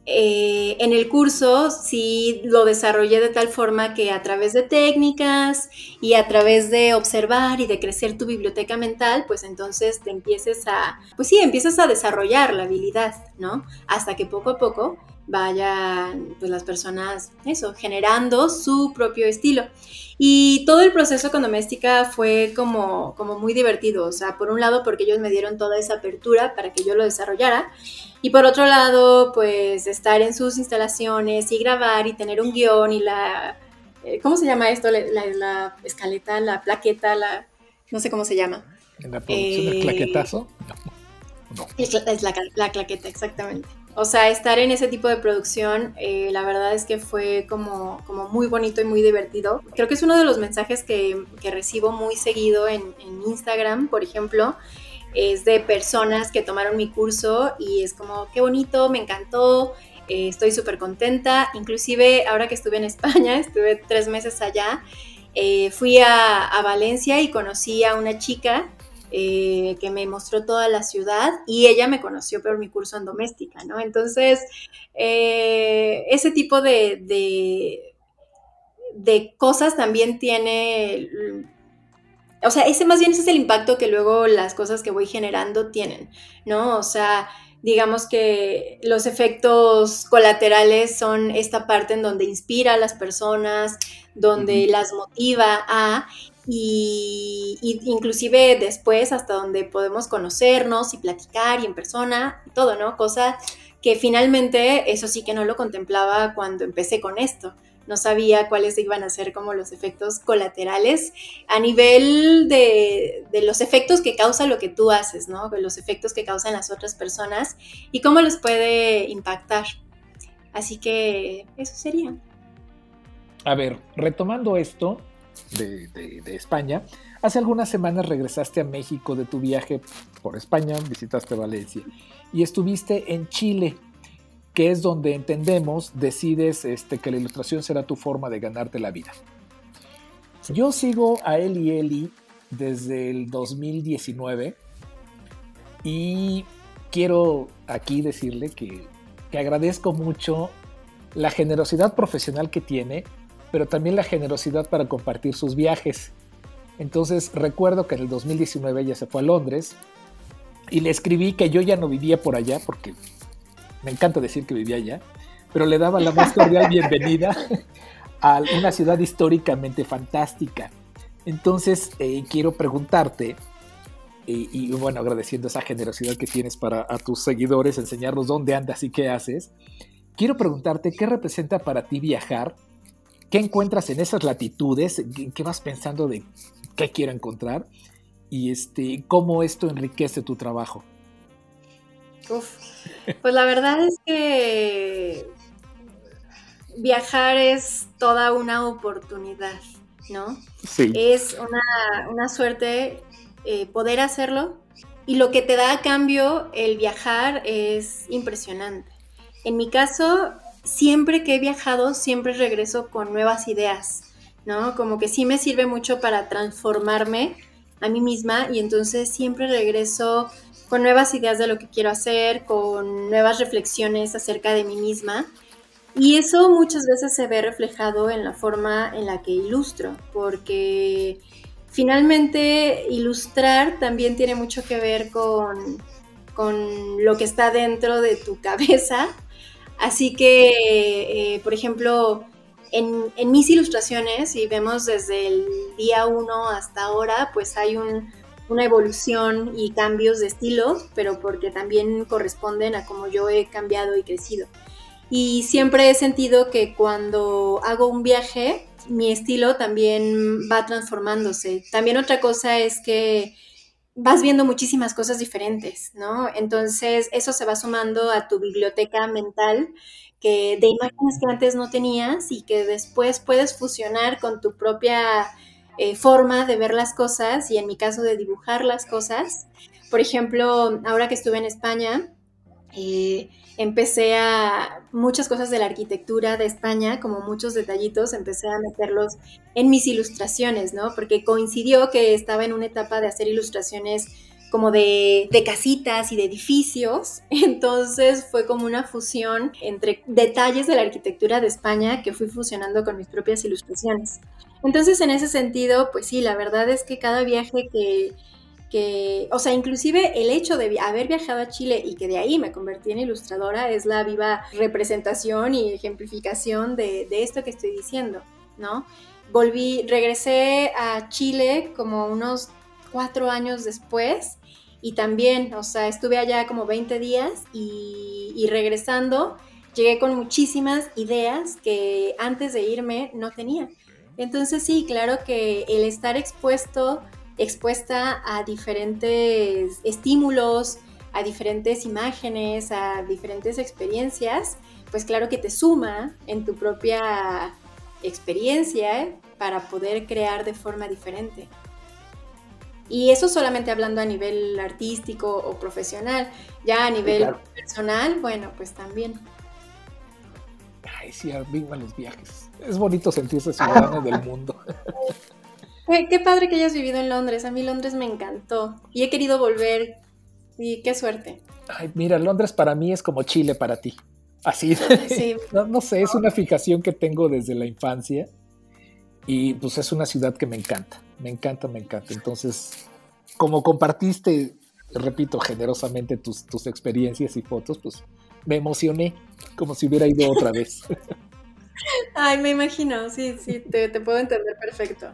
eh, en el curso sí lo desarrollé de tal forma que a través de técnicas y a través de observar y de crecer tu biblioteca mental, pues entonces te empieces a, pues sí, empiezas a desarrollar la habilidad, ¿no? Hasta que poco a poco vayan pues las personas eso generando su propio estilo. Y todo el proceso con doméstica fue como como muy divertido o sea por un lado porque ellos me dieron toda esa apertura para que yo lo desarrollara y por otro lado pues estar en sus instalaciones y grabar y tener un guion y la eh, cómo se llama esto la, escaleta la plaqueta la no sé cómo se llama. La producción del eh, claquetazo no. es, la, la claqueta exactamente o sea, estar en ese tipo de producción, eh, la verdad es que fue como, como muy bonito y muy divertido. Creo que es uno de los mensajes que, recibo muy seguido en, Instagram, por ejemplo, es de personas que tomaron mi curso y es como, qué bonito, me encantó, eh, estoy súper contenta. Inclusive ahora que estuve en <laughs> España, estuve tres meses allá eh, fui a, Valencia y conocí a una chica eh, que me mostró toda la ciudad y ella me conoció por mi curso en doméstica, ¿no? Entonces, eh, ese tipo de, de, de, cosas también tiene, o sea, ese más bien ese es el impacto que luego las cosas que voy generando tienen, ¿no? O sea, digamos que los efectos colaterales son esta parte en donde inspira a las personas, donde las motiva a, y, inclusive después hasta donde podemos conocernos y platicar y en persona todo, ¿no? Cosa que finalmente eso sí que no lo contemplaba cuando empecé con esto no sabía cuáles iban a ser como los efectos colaterales a nivel de, los efectos que causa lo que tú haces, ¿no? Los efectos que causan las otras personas y cómo los puede impactar. Así que eso sería. A ver, retomando esto de, de España, hace algunas semanas regresaste a México de tu viaje por España, visitaste Valencia y estuviste en Chile que es donde entendemos, decides este, que la ilustración será tu forma de ganarte la vida. Yo sigo a Eli Eli desde el 2019 y quiero aquí decirle que, que agradezco mucho la generosidad profesional que tiene, pero también la generosidad para compartir sus viajes. Entonces recuerdo que en el 2019 ella se fue a Londres y le escribí que yo ya no vivía por allá porque me encanta decir que vivía allá, pero le daba la más cordial bienvenida <laughs> a una ciudad históricamente fantástica. Entonces, eh, quiero preguntarte, y, bueno, agradeciendo esa generosidad que tienes para a tus seguidores, enseñarnos dónde andas y qué haces, quiero preguntarte qué representa para ti viajar, qué encuentras en esas latitudes, qué vas pensando de qué quiero encontrar y este, cómo esto enriquece tu trabajo. Uf, pues la verdad es que viajar es toda una oportunidad, ¿no? Sí. Es una, suerte eh, poder hacerlo y lo que te da a cambio el viajar es impresionante. En mi caso, siempre que he viajado, siempre regreso con nuevas ideas, ¿no? Como que sí me sirve mucho para transformarme a mí misma y entonces siempre regreso con nuevas ideas de lo que quiero hacer, con nuevas reflexiones acerca de mí misma. Y eso muchas veces se ve reflejado en la forma en la que ilustro, porque finalmente ilustrar también tiene mucho que ver con, con lo que está dentro de tu cabeza. Así que, eh, por ejemplo, en, mis ilustraciones, y vemos desde el día uno hasta ahora, pues hay un, una evolución y cambios de estilo, pero porque también corresponden a cómo yo he cambiado y crecido. Y siempre he sentido que cuando hago un viaje, mi estilo también va transformándose. También otra cosa es que vas viendo muchísimas cosas diferentes, ¿no? Entonces eso se va sumando a tu biblioteca mental que de imágenes que antes no tenías y que después puedes fusionar con tu propia eh, forma de ver las cosas y en mi caso de dibujar las cosas. Por ejemplo, ahora que estuve en España, eh, empecé a muchas cosas de la arquitectura de España, como muchos detallitos, empecé a meterlos en mis ilustraciones, ¿no? Porque coincidió que estaba en una etapa de hacer ilustraciones como de, casitas y de edificios. <laughs> Entonces fue como una fusión entre detalles de la arquitectura de España que fui fusionando con mis propias ilustraciones. Entonces, en ese sentido, pues sí, la verdad es que cada viaje que, que, o sea, inclusive el hecho de haber viajado a Chile y que de ahí me convertí en ilustradora es la viva representación y ejemplificación de, de esto que estoy diciendo, ¿no? Volví, regresé a Chile como unos cuatro años después y también, o sea, estuve allá como 20 días y, y regresando llegué con muchísimas ideas que antes de irme no tenía. Entonces sí, claro que el estar expuesto, expuesta a diferentes estímulos, a diferentes imágenes, a diferentes experiencias, pues claro que te suma en tu propia experiencia para poder crear de forma diferente. Y eso solamente hablando a nivel artístico o profesional, ya a nivel personal, bueno, pues también. Ay, sí, vivan los viajes. Es bonito sentirse ciudadano del mundo. <laughs> Qué, padre que hayas vivido en Londres. A mí Londres me encantó y he querido volver. Y qué suerte. Ay, mira, Londres para mí es como Chile para ti. Así. <laughs> Sí. <laughs> no, no sé, es una fijación que tengo desde la infancia. Y pues es una ciudad que me encanta. Me encanta, me encanta. Entonces, como compartiste, repito, generosamente tus, tus experiencias y fotos, pues me emocioné como si hubiera ido otra vez. <laughs> Ay, me imagino, sí, sí, te, puedo entender perfecto.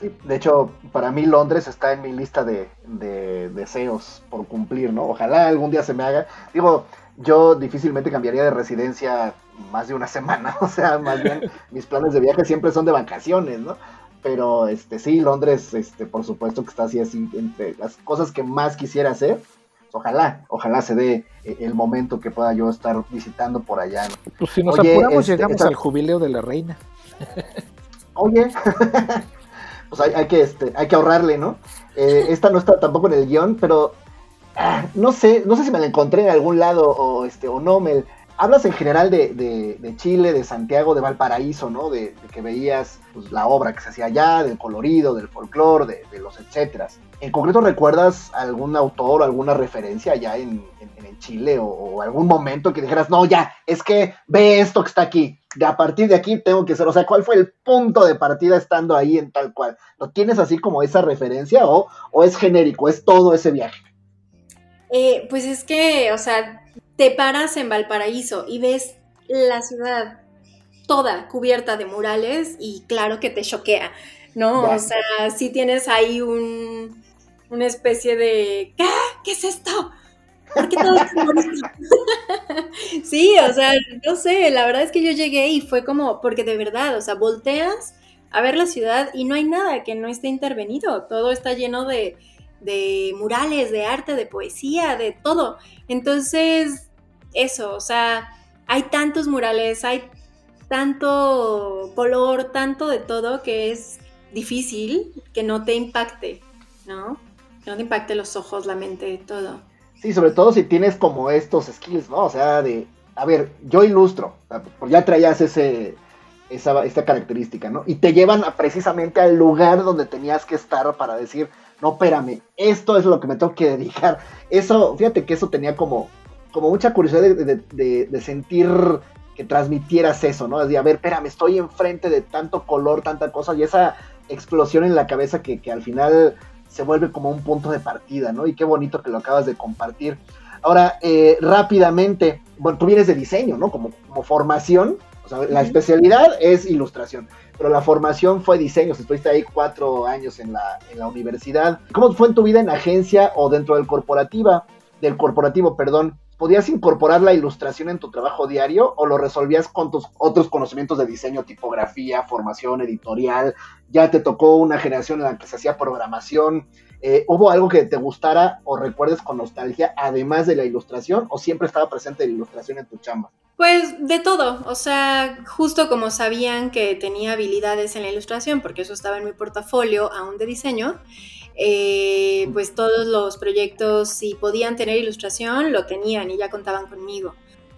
De hecho, para mí Londres está en mi lista de, deseos por cumplir, ¿no? Ojalá algún día se me haga. Digo, yo difícilmente cambiaría de residencia más de una semana, <laughs> o sea, más bien mis planes de viaje siempre son de vacaciones, ¿no? Pero este sí, Londres, este, por supuesto que está así, así, entre las cosas que más quisiera hacer ojalá, ojalá se dé eh, el momento que pueda yo estar visitando por allá. Pues si nos apuramos este, llegamos al jubileo de la reina. Oye, <laughs> pues hay, que, este, hay que ahorrarle, ¿no? Eh, esta no está tampoco en el guion, pero ah, no sé, no sé si me la encontré en algún lado o, este, o no, me, hablas en general de, Chile, de Santiago, de Valparaíso, ¿no? De, que veías pues, la obra que se hacía allá, del colorido, del folclore, de, los etcéteras. ¿En concreto recuerdas algún autor o alguna referencia allá en, Chile o, algún momento que dijeras, no, ya, es que ve esto que está aquí, de a partir de aquí tengo que ser, o sea, ¿cuál fue el punto de partida estando ahí en tal cual? ¿Lo tienes así como esa referencia o, o es genérico, es todo ese viaje? Eh, pues es que, o sea, te paras en Valparaíso y ves la ciudad toda cubierta de murales y claro que te choquea, ¿no? O sea, si tienes ahí un, una especie de ¿qué? ¿Qué es esto? ¿Por qué todo <laughs> sí, o sea, no sé, la verdad es que yo llegué y fue como, porque de verdad, o sea, volteas a ver la ciudad y no hay nada que no esté intervenido, todo está lleno de, de murales, de arte, de poesía, de todo. Entonces, eso, o sea, hay tantos murales, hay tanto color, tanto de todo que es difícil que no te impacte, ¿no? Que no te impacte los ojos, la mente, todo. Sí, sobre todo si tienes como estos skills, ¿no? O sea, de, a ver, yo ilustro, pues ya traías ese, esa, esta característica, ¿no? Y te llevan precisamente al lugar donde tenías que estar para decir, no, espérame, esto es lo que me tengo que dedicar. Eso, fíjate que eso tenía como, como mucha curiosidad de, sentir que transmitieras eso, ¿no? Es de, a ver, espérame, estoy enfrente de tanto color, tanta cosa, y esa explosión en la cabeza que, al final se vuelve como un punto de partida, ¿no? Y qué bonito que lo acabas de compartir. Ahora, eh, rápidamente, bueno, tú vienes de diseño, ¿no? Como, como formación, o sea, la especialidad es ilustración, pero la formación fue diseño, estuviste ahí cuatro años en la, en la universidad. ¿Cómo fue en tu vida en agencia o dentro del corporativa, del corporativo, perdón? ¿Podías incorporar la ilustración en tu trabajo diario o lo resolvías con tus otros conocimientos de diseño, tipografía, formación editorial? ¿Ya te tocó una generación en la que se hacía programación? Eh, ¿Hubo algo que te gustara o recuerdes con nostalgia, además de la ilustración, o siempre estaba presente la ilustración en tu chamba? Pues de todo, o sea, justo como sabían que tenía habilidades en la ilustración, porque eso estaba en mi portafolio aún de diseño, eh, pues todos los proyectos, si podían tener ilustración, lo tenían y ya contaban conmigo.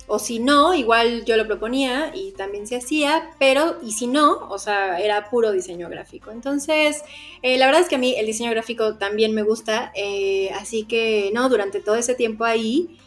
O si no, igual yo lo proponía y también se hacía, pero y si no, o sea, era puro diseño gráfico. Entonces, eh, la verdad es que a mí el diseño gráfico también me gusta, eh, así que no, durante todo ese tiempo ahí,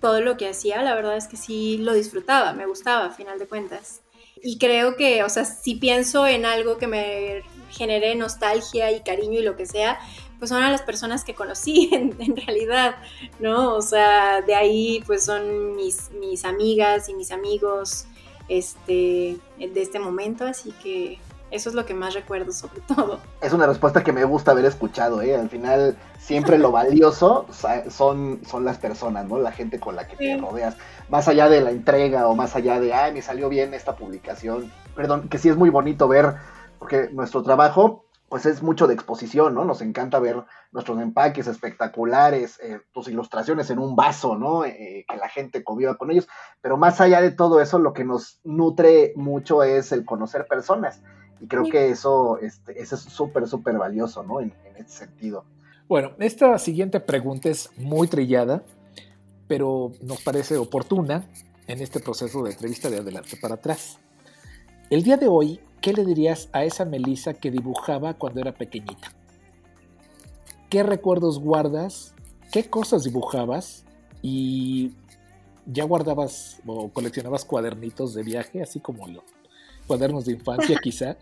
todo lo que hacía, la verdad es que sí lo disfrutaba, me gustaba a final de cuentas. Y creo que, o sea, si pienso en algo que me generé nostalgia y cariño y lo que sea, pues son a las personas que conocí <laughs> en, realidad, ¿no? O sea, de ahí pues son mis, mis amigas y mis amigos este, de este momento, así que eso es lo que más recuerdo sobre <laughs> todo. Es una respuesta que me gusta haber escuchado, ¿eh? Al final siempre lo <laughs> valioso son, son las personas, ¿no? La gente con la que te rodeas. Más allá de la entrega o más allá de, ay, me salió bien esta publicación. Perdón, que sí es muy bonito ver porque nuestro trabajo pues es mucho de exposición, ¿no? Nos encanta ver nuestros empaques espectaculares, eh, tus ilustraciones en un vaso, ¿no? Eh, que la gente conviva con ellos, pero más allá de todo eso, lo que nos nutre mucho es el conocer personas, y creo que eso, este, eso es súper, súper valioso, ¿no? En, en ese sentido. Bueno, esta siguiente pregunta es muy trillada, pero nos parece oportuna en este proceso de entrevista de adelante para atrás. El día de hoy, ¿qué le dirías a esa Melissa que dibujaba cuando era pequeñita? ¿Qué recuerdos guardas? ¿Qué cosas dibujabas? Y ya guardabas o coleccionabas cuadernitos de viaje, así como los cuadernos de infancia <laughs> quizá.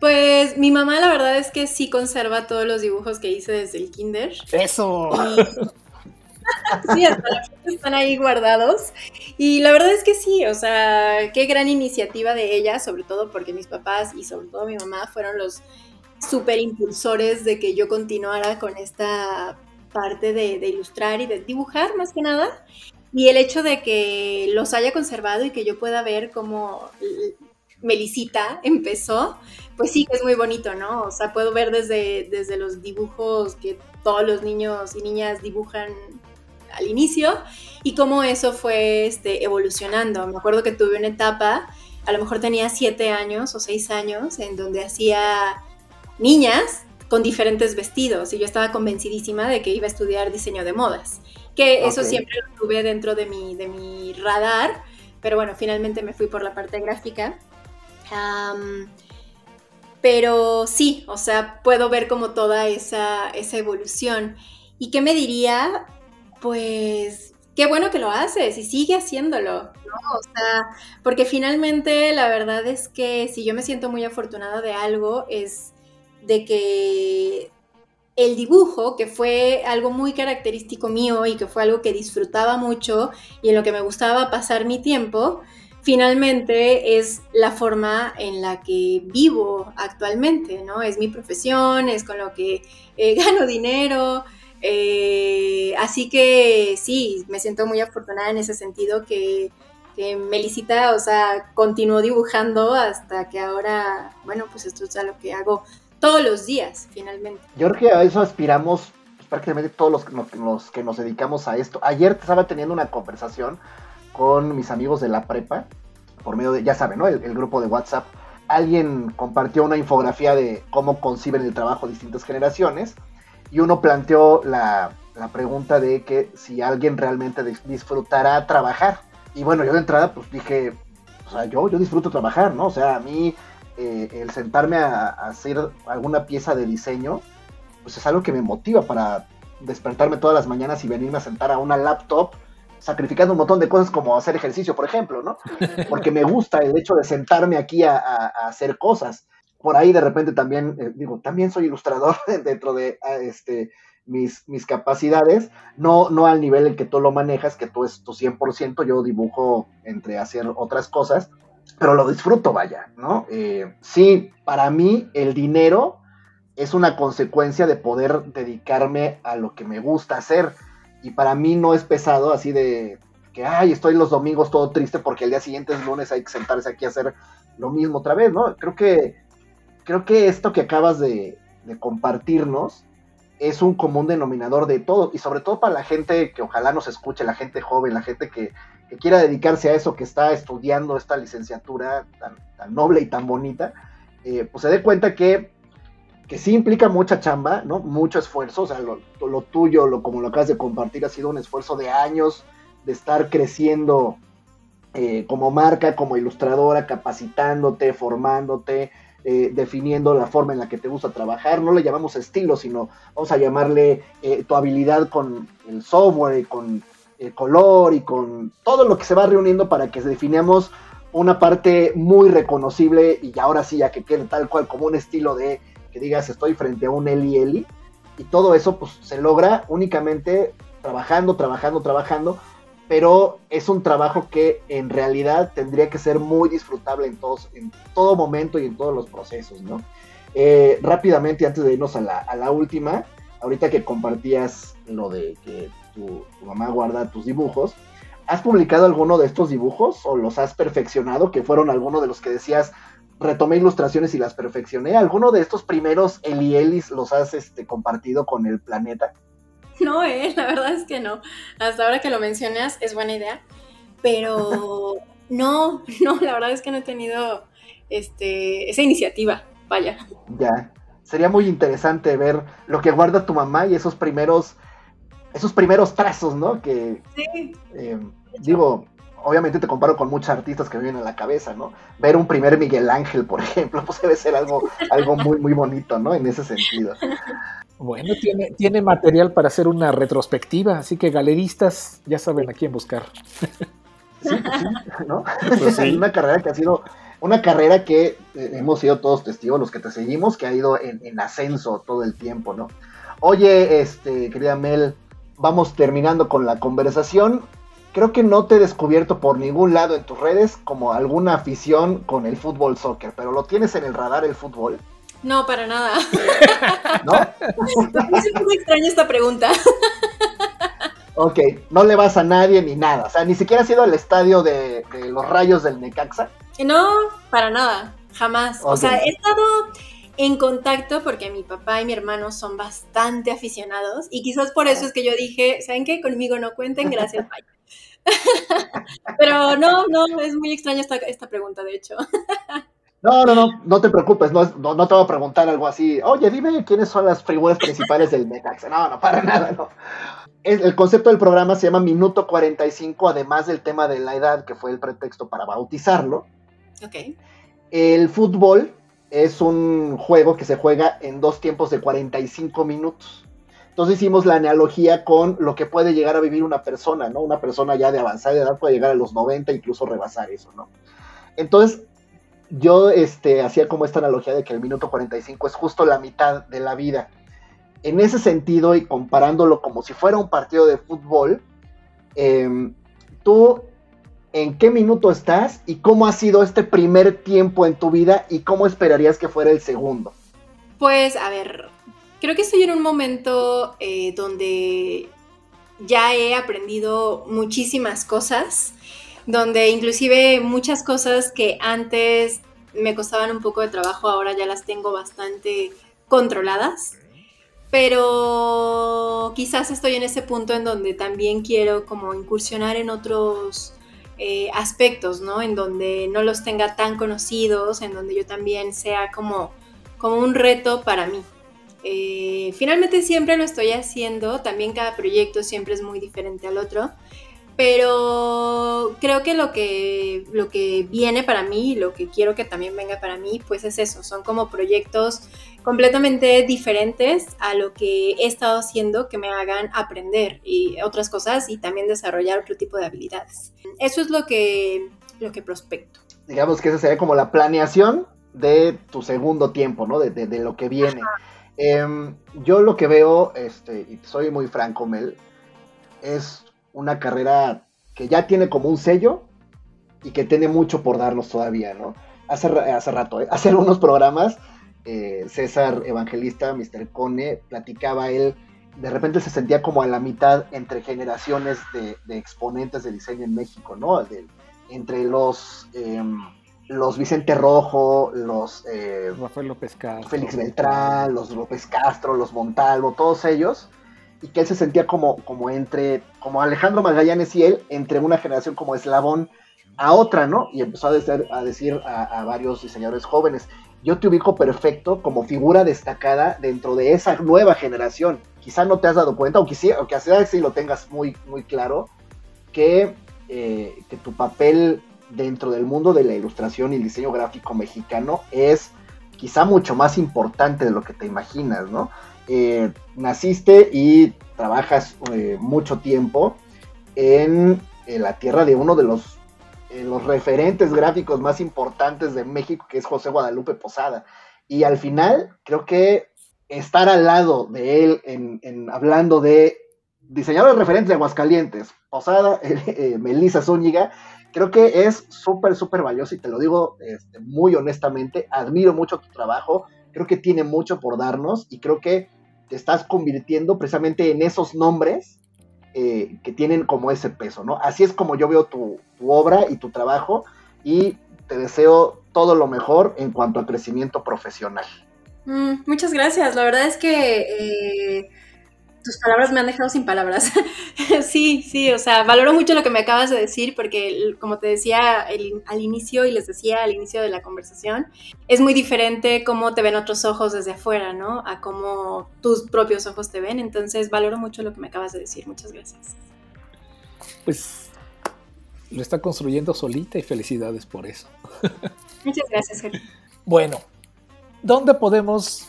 Pues mi mamá la verdad es que sí conserva todos los dibujos que hice desde el kinder. Eso. Sí, están ahí guardados. Y la verdad es que sí, o sea, qué gran iniciativa de ella, sobre todo porque mis papás y sobre todo mi mamá fueron los super impulsores de que yo continuara con esta parte de, de, ilustrar y de dibujar más que nada. Y el hecho de que los haya conservado y que yo pueda ver cómo Melisita empezó, pues sí que es muy bonito, ¿no? O sea, puedo ver desde, desde los dibujos que todos los niños y niñas dibujan al inicio y cómo eso fue este, evolucionando. Me acuerdo que tuve una etapa, a lo mejor tenía siete años o seis años, en donde hacía niñas con diferentes vestidos y yo estaba convencidísima de que iba a estudiar diseño de modas, que eso siempre lo tuve dentro de mi, de mi radar, pero bueno, finalmente me fui por la parte gráfica. pero sí, o sea, puedo ver como toda esa, esa evolución. ¿Y qué me diría? Pues qué bueno que lo haces y sigue haciéndolo, ¿no? O sea, porque finalmente la verdad es que si yo me siento muy afortunada de algo es de que el dibujo, que fue algo muy característico mío y que fue algo que disfrutaba mucho y en lo que me gustaba pasar mi tiempo, finalmente es la forma en la que vivo actualmente, ¿no? Es mi profesión, es con lo que eh, <laughs> gano dinero, eh, así que sí, me siento muy afortunada en ese sentido que, que o sea, continuó dibujando hasta que ahora, bueno, pues esto es lo que hago todos los días, finalmente. Yo creo que a eso aspiramos pues, prácticamente todos los, los, que nos dedicamos a esto. Ayer estaba teniendo una conversación con mis amigos de la prepa, por medio de, ya saben, ¿no? El, el grupo de WhatsApp. Alguien compartió una infografía de cómo conciben el trabajo distintas generaciones y uno planteó la, pregunta de que si alguien realmente disfrutará trabajar. Y bueno, yo de entrada pues dije, o sea, yo, yo disfruto trabajar, ¿no? O sea, a mí eh, el sentarme a, hacer alguna pieza de diseño, pues es algo que me motiva para despertarme todas las mañanas y venirme a sentar a una laptop sacrificando un montón de cosas como hacer ejercicio, por ejemplo, ¿no? <laughs> Porque me gusta el hecho de sentarme aquí a hacer cosas por ahí de repente también, eh, digo, también soy ilustrador <laughs> dentro de ah, este, mis, mis capacidades, no, no al nivel en que tú lo manejas, que tú es tu 100%, yo dibujo entre hacer otras cosas, pero lo disfruto, vaya, ¿no? Eh, sí, para mí el dinero es una consecuencia de poder dedicarme a lo que me gusta hacer, y para mí no es pesado así de que, ay, estoy los domingos todo triste porque el día siguiente es lunes, hay que sentarse aquí a hacer lo mismo otra vez, ¿no? Creo que creo que esto que acabas de, compartirnos es un común denominador de todo, y sobre todo para la gente que ojalá nos escuche, la gente joven, la gente que, quiera dedicarse a eso, que está estudiando esta licenciatura tan, noble y tan bonita, eh, pues se dé cuenta que, que sí implica mucha chamba, ¿no? Mucho esfuerzo, o sea, lo, tuyo, lo, como lo acabas de compartir, ha sido un esfuerzo de años de estar creciendo eh, como marca, como ilustradora, capacitándote, formándote, eh, definiendo la forma en la que te gusta trabajar. No le llamamos estilo, sino vamos a llamarle eh, tu habilidad con el software y con el color y con todo lo que se va reuniendo para que definamos una parte muy reconocible y ahora sí ya que quede tal cual como un estilo de que digas estoy frente a un Eli Eli y todo eso pues se logra únicamente trabajando, trabajando, trabajando pero es un trabajo que en realidad tendría que ser muy disfrutable en, todos, en todo momento y en todos los procesos, ¿no? Eh, rápidamente, antes de irnos a la, última, ahorita que compartías lo de que tu, mamá guarda tus dibujos, ¿has publicado alguno de estos dibujos o los has perfeccionado? Que fueron algunos de los que decías, retomé ilustraciones y las perfeccioné. ¿Alguno de estos primeros Elielis los has este, compartido con el planeta? <laughs> No, eh, la verdad es que no. Hasta ahora que lo mencionas es buena idea, pero <laughs> no, no, la verdad es que no he tenido este, esa iniciativa, vaya. Ya, sería muy interesante ver lo que guarda tu mamá y esos primeros esos primeros trazos, ¿no? Que, eh, digo, obviamente te comparo con muchos artistas que me vienen a la cabeza, ¿no? Ver un primer Miguel Ángel, por <laughs> ejemplo, pues debe ser algo, algo muy, muy bonito, ¿no? En ese sentido. Bueno, tiene, tiene material para hacer una retrospectiva, así que galeristas ya saben a quién buscar. Sí, <laughs> pues sí, ¿no? Pues una carrera que ha sido, una carrera que eh, hemos sido todos testigos, los que te seguimos, que ha ido en, en ascenso todo el tiempo, ¿no? Oye, este, querida Mel, vamos terminando con la conversación creo que no te he descubierto por ningún lado en tus redes como alguna afición con el fútbol soccer, pero ¿lo tienes en el radar el fútbol? No, para nada. <laughs> ¿No? Es muy extraña esta pregunta. Ok, no le vas a nadie ni nada. O sea, ni siquiera has ido al estadio de, los rayos del Necaxa. No, para nada, jamás. O sea, he estado en contacto porque mi papá y mi hermano son bastante aficionados y quizás por eso es que yo dije, ¿saben qué? Conmigo no cuenten, gracias, bye. <laughs> Pero no, no, es muy extraña esta, esta pregunta, de hecho. <laughs> No, no, no, no te preocupes, no, no, te voy a preguntar algo así. Oye, dime quiénes son las figuras principales del Necaxa. No, no, para nada, no. El, concepto del programa se llama Minuto 45, además del tema de la edad, que fue el pretexto para bautizarlo. Ok. El fútbol es un juego que se juega en dos tiempos de 45 minutos. Entonces hicimos la analogía con lo que puede llegar a vivir una persona, ¿no? Una persona ya de avanzada edad puede llegar a los 90, incluso rebasar eso, ¿no? Entonces, yo este, hacía como esta analogía de que el minuto 45 es justo la mitad de la vida. En ese sentido, y comparándolo como si fuera un partido de fútbol, em, tú en qué minuto estás y cómo ha sido este primer tiempo en tu vida y cómo esperarías que fuera el segundo. Pues, a ver, creo que estoy en un momento eh, donde ya he aprendido muchísimas cosas, donde inclusive muchas cosas que antes me costaban un poco de trabajo, ahora ya las tengo bastante controladas. Pero quizás estoy en ese punto en donde también quiero como incursionar en otros eh, aspectos, ¿no? En donde no los tenga tan conocidos, en donde yo también sea como, como un reto para mí. Eh, finalmente siempre lo estoy haciendo, también cada proyecto siempre es muy diferente al otro, pero creo que lo que, lo que viene para mí y lo que quiero que también venga para mí, pues es eso, son como proyectos completamente diferentes a lo que he estado haciendo que me hagan aprender y otras cosas y también desarrollar otro tipo de habilidades. Eso es lo que, lo que prospecto. Digamos que esa sería como la planeación de tu segundo tiempo, ¿no? De, lo que viene. Em, yo lo que veo, este, y soy muy franco, Mel, es una carrera que ya tiene como un sello y que tiene mucho por darnos todavía, ¿no? Hace, hace rato, ¿eh? <laughs> hace algunos programas, eh, César Evangelista, Mr. Cone, platicaba él, de repente se sentía como a la mitad entre generaciones de, exponentes de diseño en México, ¿no? entre los... Em, los Vicente Rojo, los eh, Rafael López Castro, Félix Beltrán, los López Castro, los Montalvo, todos ellos, y que él se sentía como, como entre, como Alejandro Magallanes y él, entre una generación como eslabón a otra, ¿no? Y empezó a decir a, decir a, varios diseñadores jóvenes, yo te ubico perfecto como figura destacada dentro de esa nueva generación. Quizá no te has dado cuenta, o quizá, o quizá sí lo tengas muy, muy claro, que, eh, que tu papel dentro del mundo de la ilustración y el diseño gráfico mexicano es quizá mucho más importante de lo que te imaginas, ¿no? Eh, naciste y trabajas eh, mucho tiempo en, la tierra de uno de los, eh, los referentes gráficos más importantes de México, que es José Guadalupe Posada. Y al final, creo que estar al lado de él en, hablando de diseñadores referentes de Aguascalientes, Posada, <laughs> Melissa Zúñiga, creo que es súper, súper valioso y te lo digo este, muy honestamente, admiro mucho tu trabajo, creo que tiene mucho por darnos y creo que estás convirtiendo precisamente en esos nombres eh, que tienen como ese peso, ¿no? Así es como yo veo tu, obra y tu trabajo y te deseo todo lo mejor en cuanto a crecimiento profesional. Mm, muchas gracias, la verdad es que... Eh, tus palabras me han dejado sin palabras. <laughs> sí, sí, o sea, valoro mucho lo que me acabas de decir porque, como te decía al inicio y les decía al inicio de la conversación, es muy diferente cómo te ven otros ojos desde afuera, ¿no? A cómo tus propios ojos te ven. Entonces, valoro mucho lo que me acabas de decir. Muchas gracias. Pues lo está construyendo solita y felicidades por eso. <laughs> Muchas gracias. Bueno, ¿dónde podemos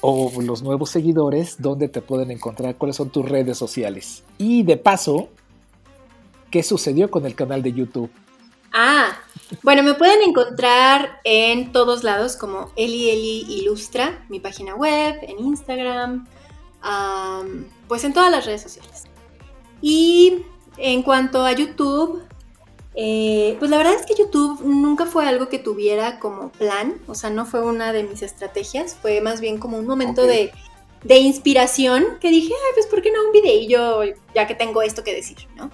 o los nuevos seguidores, dónde te pueden encontrar, cuáles son tus redes sociales. Y de paso, ¿qué sucedió con el canal de YouTube? Ah, bueno, me pueden encontrar en todos lados como Eli Eli Ilustra, mi página web, en Instagram, pues en todas las redes sociales. Y en cuanto a YouTube, eh, pues la verdad es que YouTube nunca fue algo que tuviera como plan, o sea, no fue una de mis estrategias, fue más bien como un momento de, inspiración que dije, ay, pues ¿por qué no un videillo ya que tengo esto que decir, ¿no?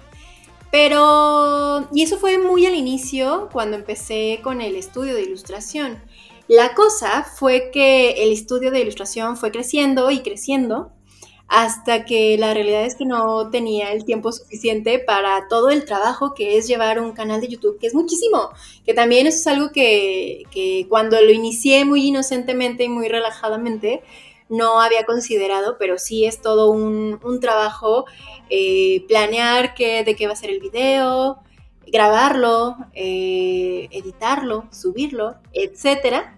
Pero, y eso fue muy al inicio cuando empecé con el estudio de ilustración. La cosa fue que el estudio de ilustración fue creciendo y creciendo hasta que la realidad es que no tenía el tiempo suficiente para todo el trabajo que es llevar un canal de YouTube, que es muchísimo, que también eso es algo que, cuando lo inicié muy inocentemente y muy relajadamente, no había considerado, pero sí es todo un, trabajo eh, planear qué, de qué va a ser el video, grabarlo, eh, editarlo, subirlo, etcétera.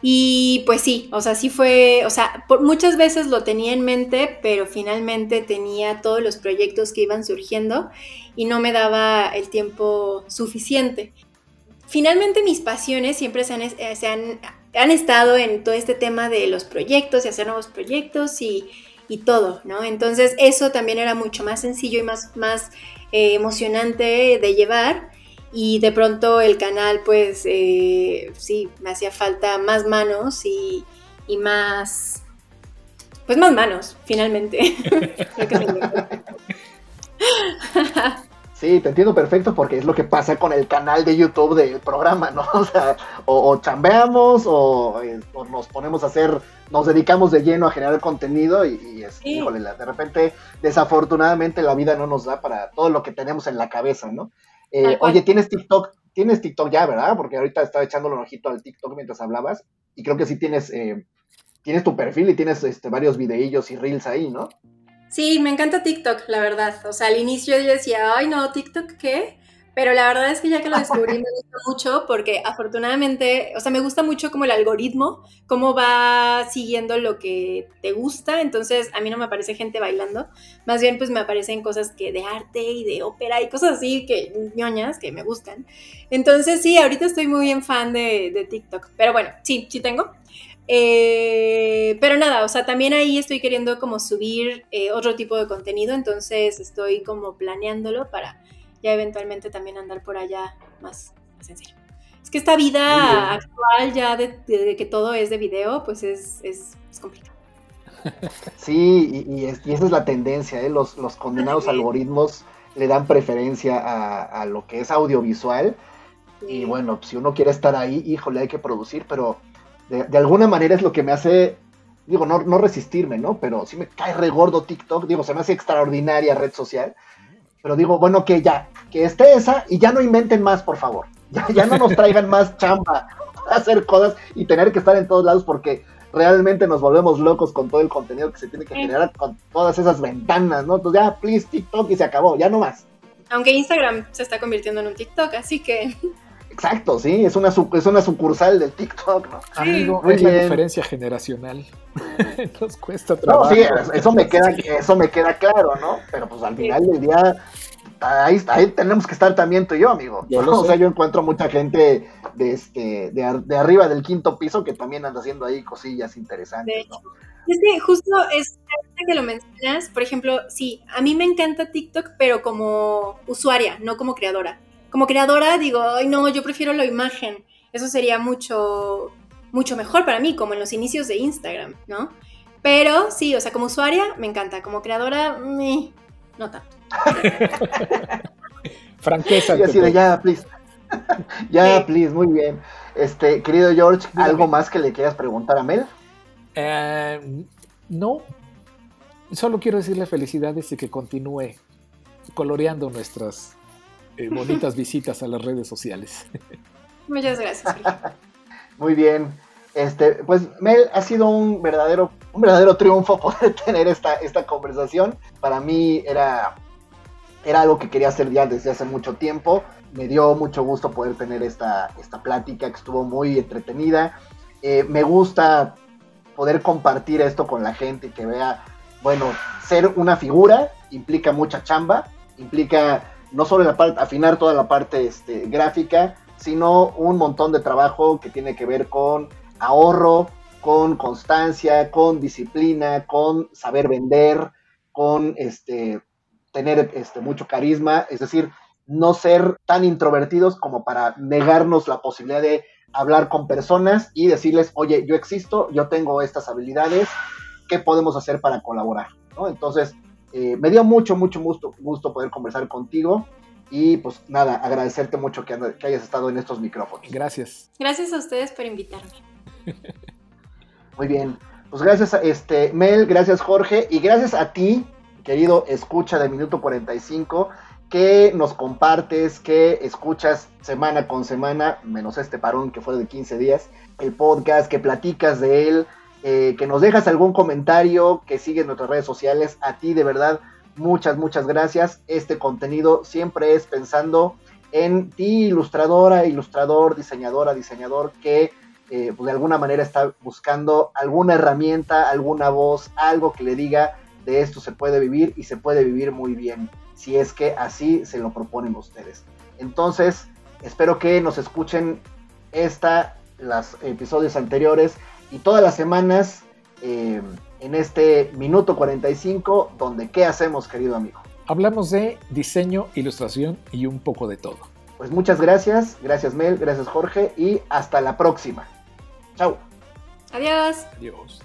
Y pues sí, o sea, sí fue, o sea, muchas veces lo tenía en mente, pero finalmente tenía todos los proyectos que iban surgiendo y no me daba el tiempo suficiente. Finalmente mis pasiones siempre se han, eh, se han, han estado en todo este tema de los proyectos y hacer nuevos proyectos y, y todo, ¿no? Entonces eso también era mucho más sencillo y más, más eh, emocionante de llevar y de pronto el canal pues eh, sí, me hacía falta más manos y, más, pues más manos, finalmente. <laughs> Sí, te entiendo perfecto porque es lo que pasa con el canal de YouTube del programa, ¿no? <laughs> O sea, o, chambeamos eh, o, nos ponemos a hacer, nos dedicamos de lleno a generar contenido y, es, híjole, de repente, desafortunadamente la vida no nos da para todo lo que tenemos en la cabeza, ¿no? Eh, oye, ¿tienes TikTok? Tienes TikTok ya, ¿verdad? Porque ahorita estaba echándole un ojito al TikTok mientras hablabas y creo que sí tienes, eh, tienes tu perfil y tienes este, varios videillos y reels ahí, ¿no? Sí, me encanta TikTok, la verdad. O sea, al inicio yo decía, ay no, TikTok, ¿qué? Pero la verdad es que ya que lo descubrí me gusta mucho porque afortunadamente, o sea, me gusta mucho como el algoritmo, cómo va siguiendo lo que te gusta. Entonces, a mí no me aparece gente bailando, más bien pues me aparecen cosas que de arte y de ópera y cosas así que ñoñas que me gustan. Entonces, sí, ahorita estoy muy en fan de, TikTok. Pero bueno, sí, sí tengo. Eh, pero nada, o sea, también ahí estoy queriendo como subir eh, otro tipo de contenido, entonces estoy como planeándolo para ya eventualmente también andar por allá más, más en serio. Es que esta vida actual ya de, que todo es de video, pues es, es, complicado. <laughs> Sí, y, esa es la tendencia, ¿eh? los, los condenados algoritmos le dan preferencia a, lo que es audiovisual. Y bueno, si uno quiere estar ahí, híjole, hay que producir, pero de, alguna manera es lo que me hace, digo, no, no resistirme, ¿no? Pero sí me cae regordo TikTok, digo, se me hace extraordinaria red social, pero digo, bueno, que ya, que esté esa y ya no inventen más, por favor. <laughs> Ya, ya no nos traigan más chamba a hacer cosas y tener que estar en todos lados porque realmente nos volvemos locos con todo el contenido que se tiene que generar con todas esas ventanas, ¿no? Entonces ya, please, TikTok y se acabó, ya no más. Aunque Instagram se está convirtiendo en un TikTok, así que... <laughs> Exacto, sí, es una, es una sucursal del TikTok, ¿no? Amigo, es la diferencia generacional. <laughs> Nos cuesta trabajo. No, sí, eso me, queda, eso me queda claro, ¿no? Pero pues al final del día, ahí, ahí tenemos que estar también tú y yo, amigo. Yo o sea, yo encuentro mucha gente de, este, de, arriba del quinto piso que también anda haciendo ahí cosillas interesantes, ¿no? Es que justo es que lo mencionas, por ejemplo, sí, a mí me encanta TikTok, pero como usuaria, no como creadora como creadora digo, ay no, yo prefiero la imagen. Eso sería mucho, mucho mejor para mí, como en los inicios de Instagram, ¿no? Pero sí, o sea, como usuaria me encanta, como creadora, no tanto. <laughs> Franqueza. ya, please. <laughs> ya, please, muy bien. Este, querido George, ¿algo más que le quieras preguntar a Mel? Eh, no. solo quiero decirle felicidades y que continúe coloreando nuestras eh, bonitas visitas a las redes sociales. Muchas gracias. <laughs> Muy bien. Este, pues Mel, ha sido un verdadero, un verdadero triunfo <laughs> poder tener esta, esta conversación. Para mí era, era algo que quería hacer ya desde hace mucho tiempo. Me dio mucho gusto poder tener esta, esta plática que estuvo muy entretenida. Eh, me gusta poder compartir esto con la gente y que vea, bueno, ser una figura implica mucha chamba, implica no solo la parte, afinar toda la parte este, gráfica, sino un montón de trabajo que tiene que ver con ahorro, con constancia, con disciplina, con saber vender, con este, tener este, mucho carisma, es decir, no ser tan introvertidos como para negarnos la posibilidad de hablar con personas y decirles, oye, yo existo, yo tengo estas habilidades, ¿qué podemos hacer para colaborar? Entonces, eh, me dio mucho, mucho gusto, gusto poder conversar contigo y pues nada, agradecerte mucho que, que hayas estado en estos micrófonos. Gracias. Gracias a ustedes por invitarme. <laughs> Muy bien. Pues gracias a este Mel, gracias Jorge y gracias a ti, querido escucha de Minuto 45, que nos compartes, que escuchas semana con semana, menos este parón que fue de 15 días, el podcast, que platicas de él, eh, que nos dejas algún comentario, que sigues nuestras redes sociales. A ti de verdad, muchas, muchas gracias. Este contenido siempre es pensando en ti, ilustradora, ilustrador, diseñadora, diseñador, que eh, pues de alguna manera está buscando alguna herramienta, alguna voz, algo que le diga de esto se puede vivir y se puede vivir muy bien, si es que así se lo proponen ustedes. Entonces, espero que nos escuchen esta, los episodios anteriores y todas las semanas eh, en este minuto 45, donde ¿qué hacemos, querido amigo? Hablamos de diseño, ilustración y un poco de todo. Pues muchas gracias, gracias Mel, gracias Jorge y hasta la próxima. Chao. Adiós. Adiós.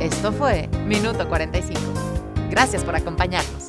Esto fue Minuto 45. Gracias por acompañarnos.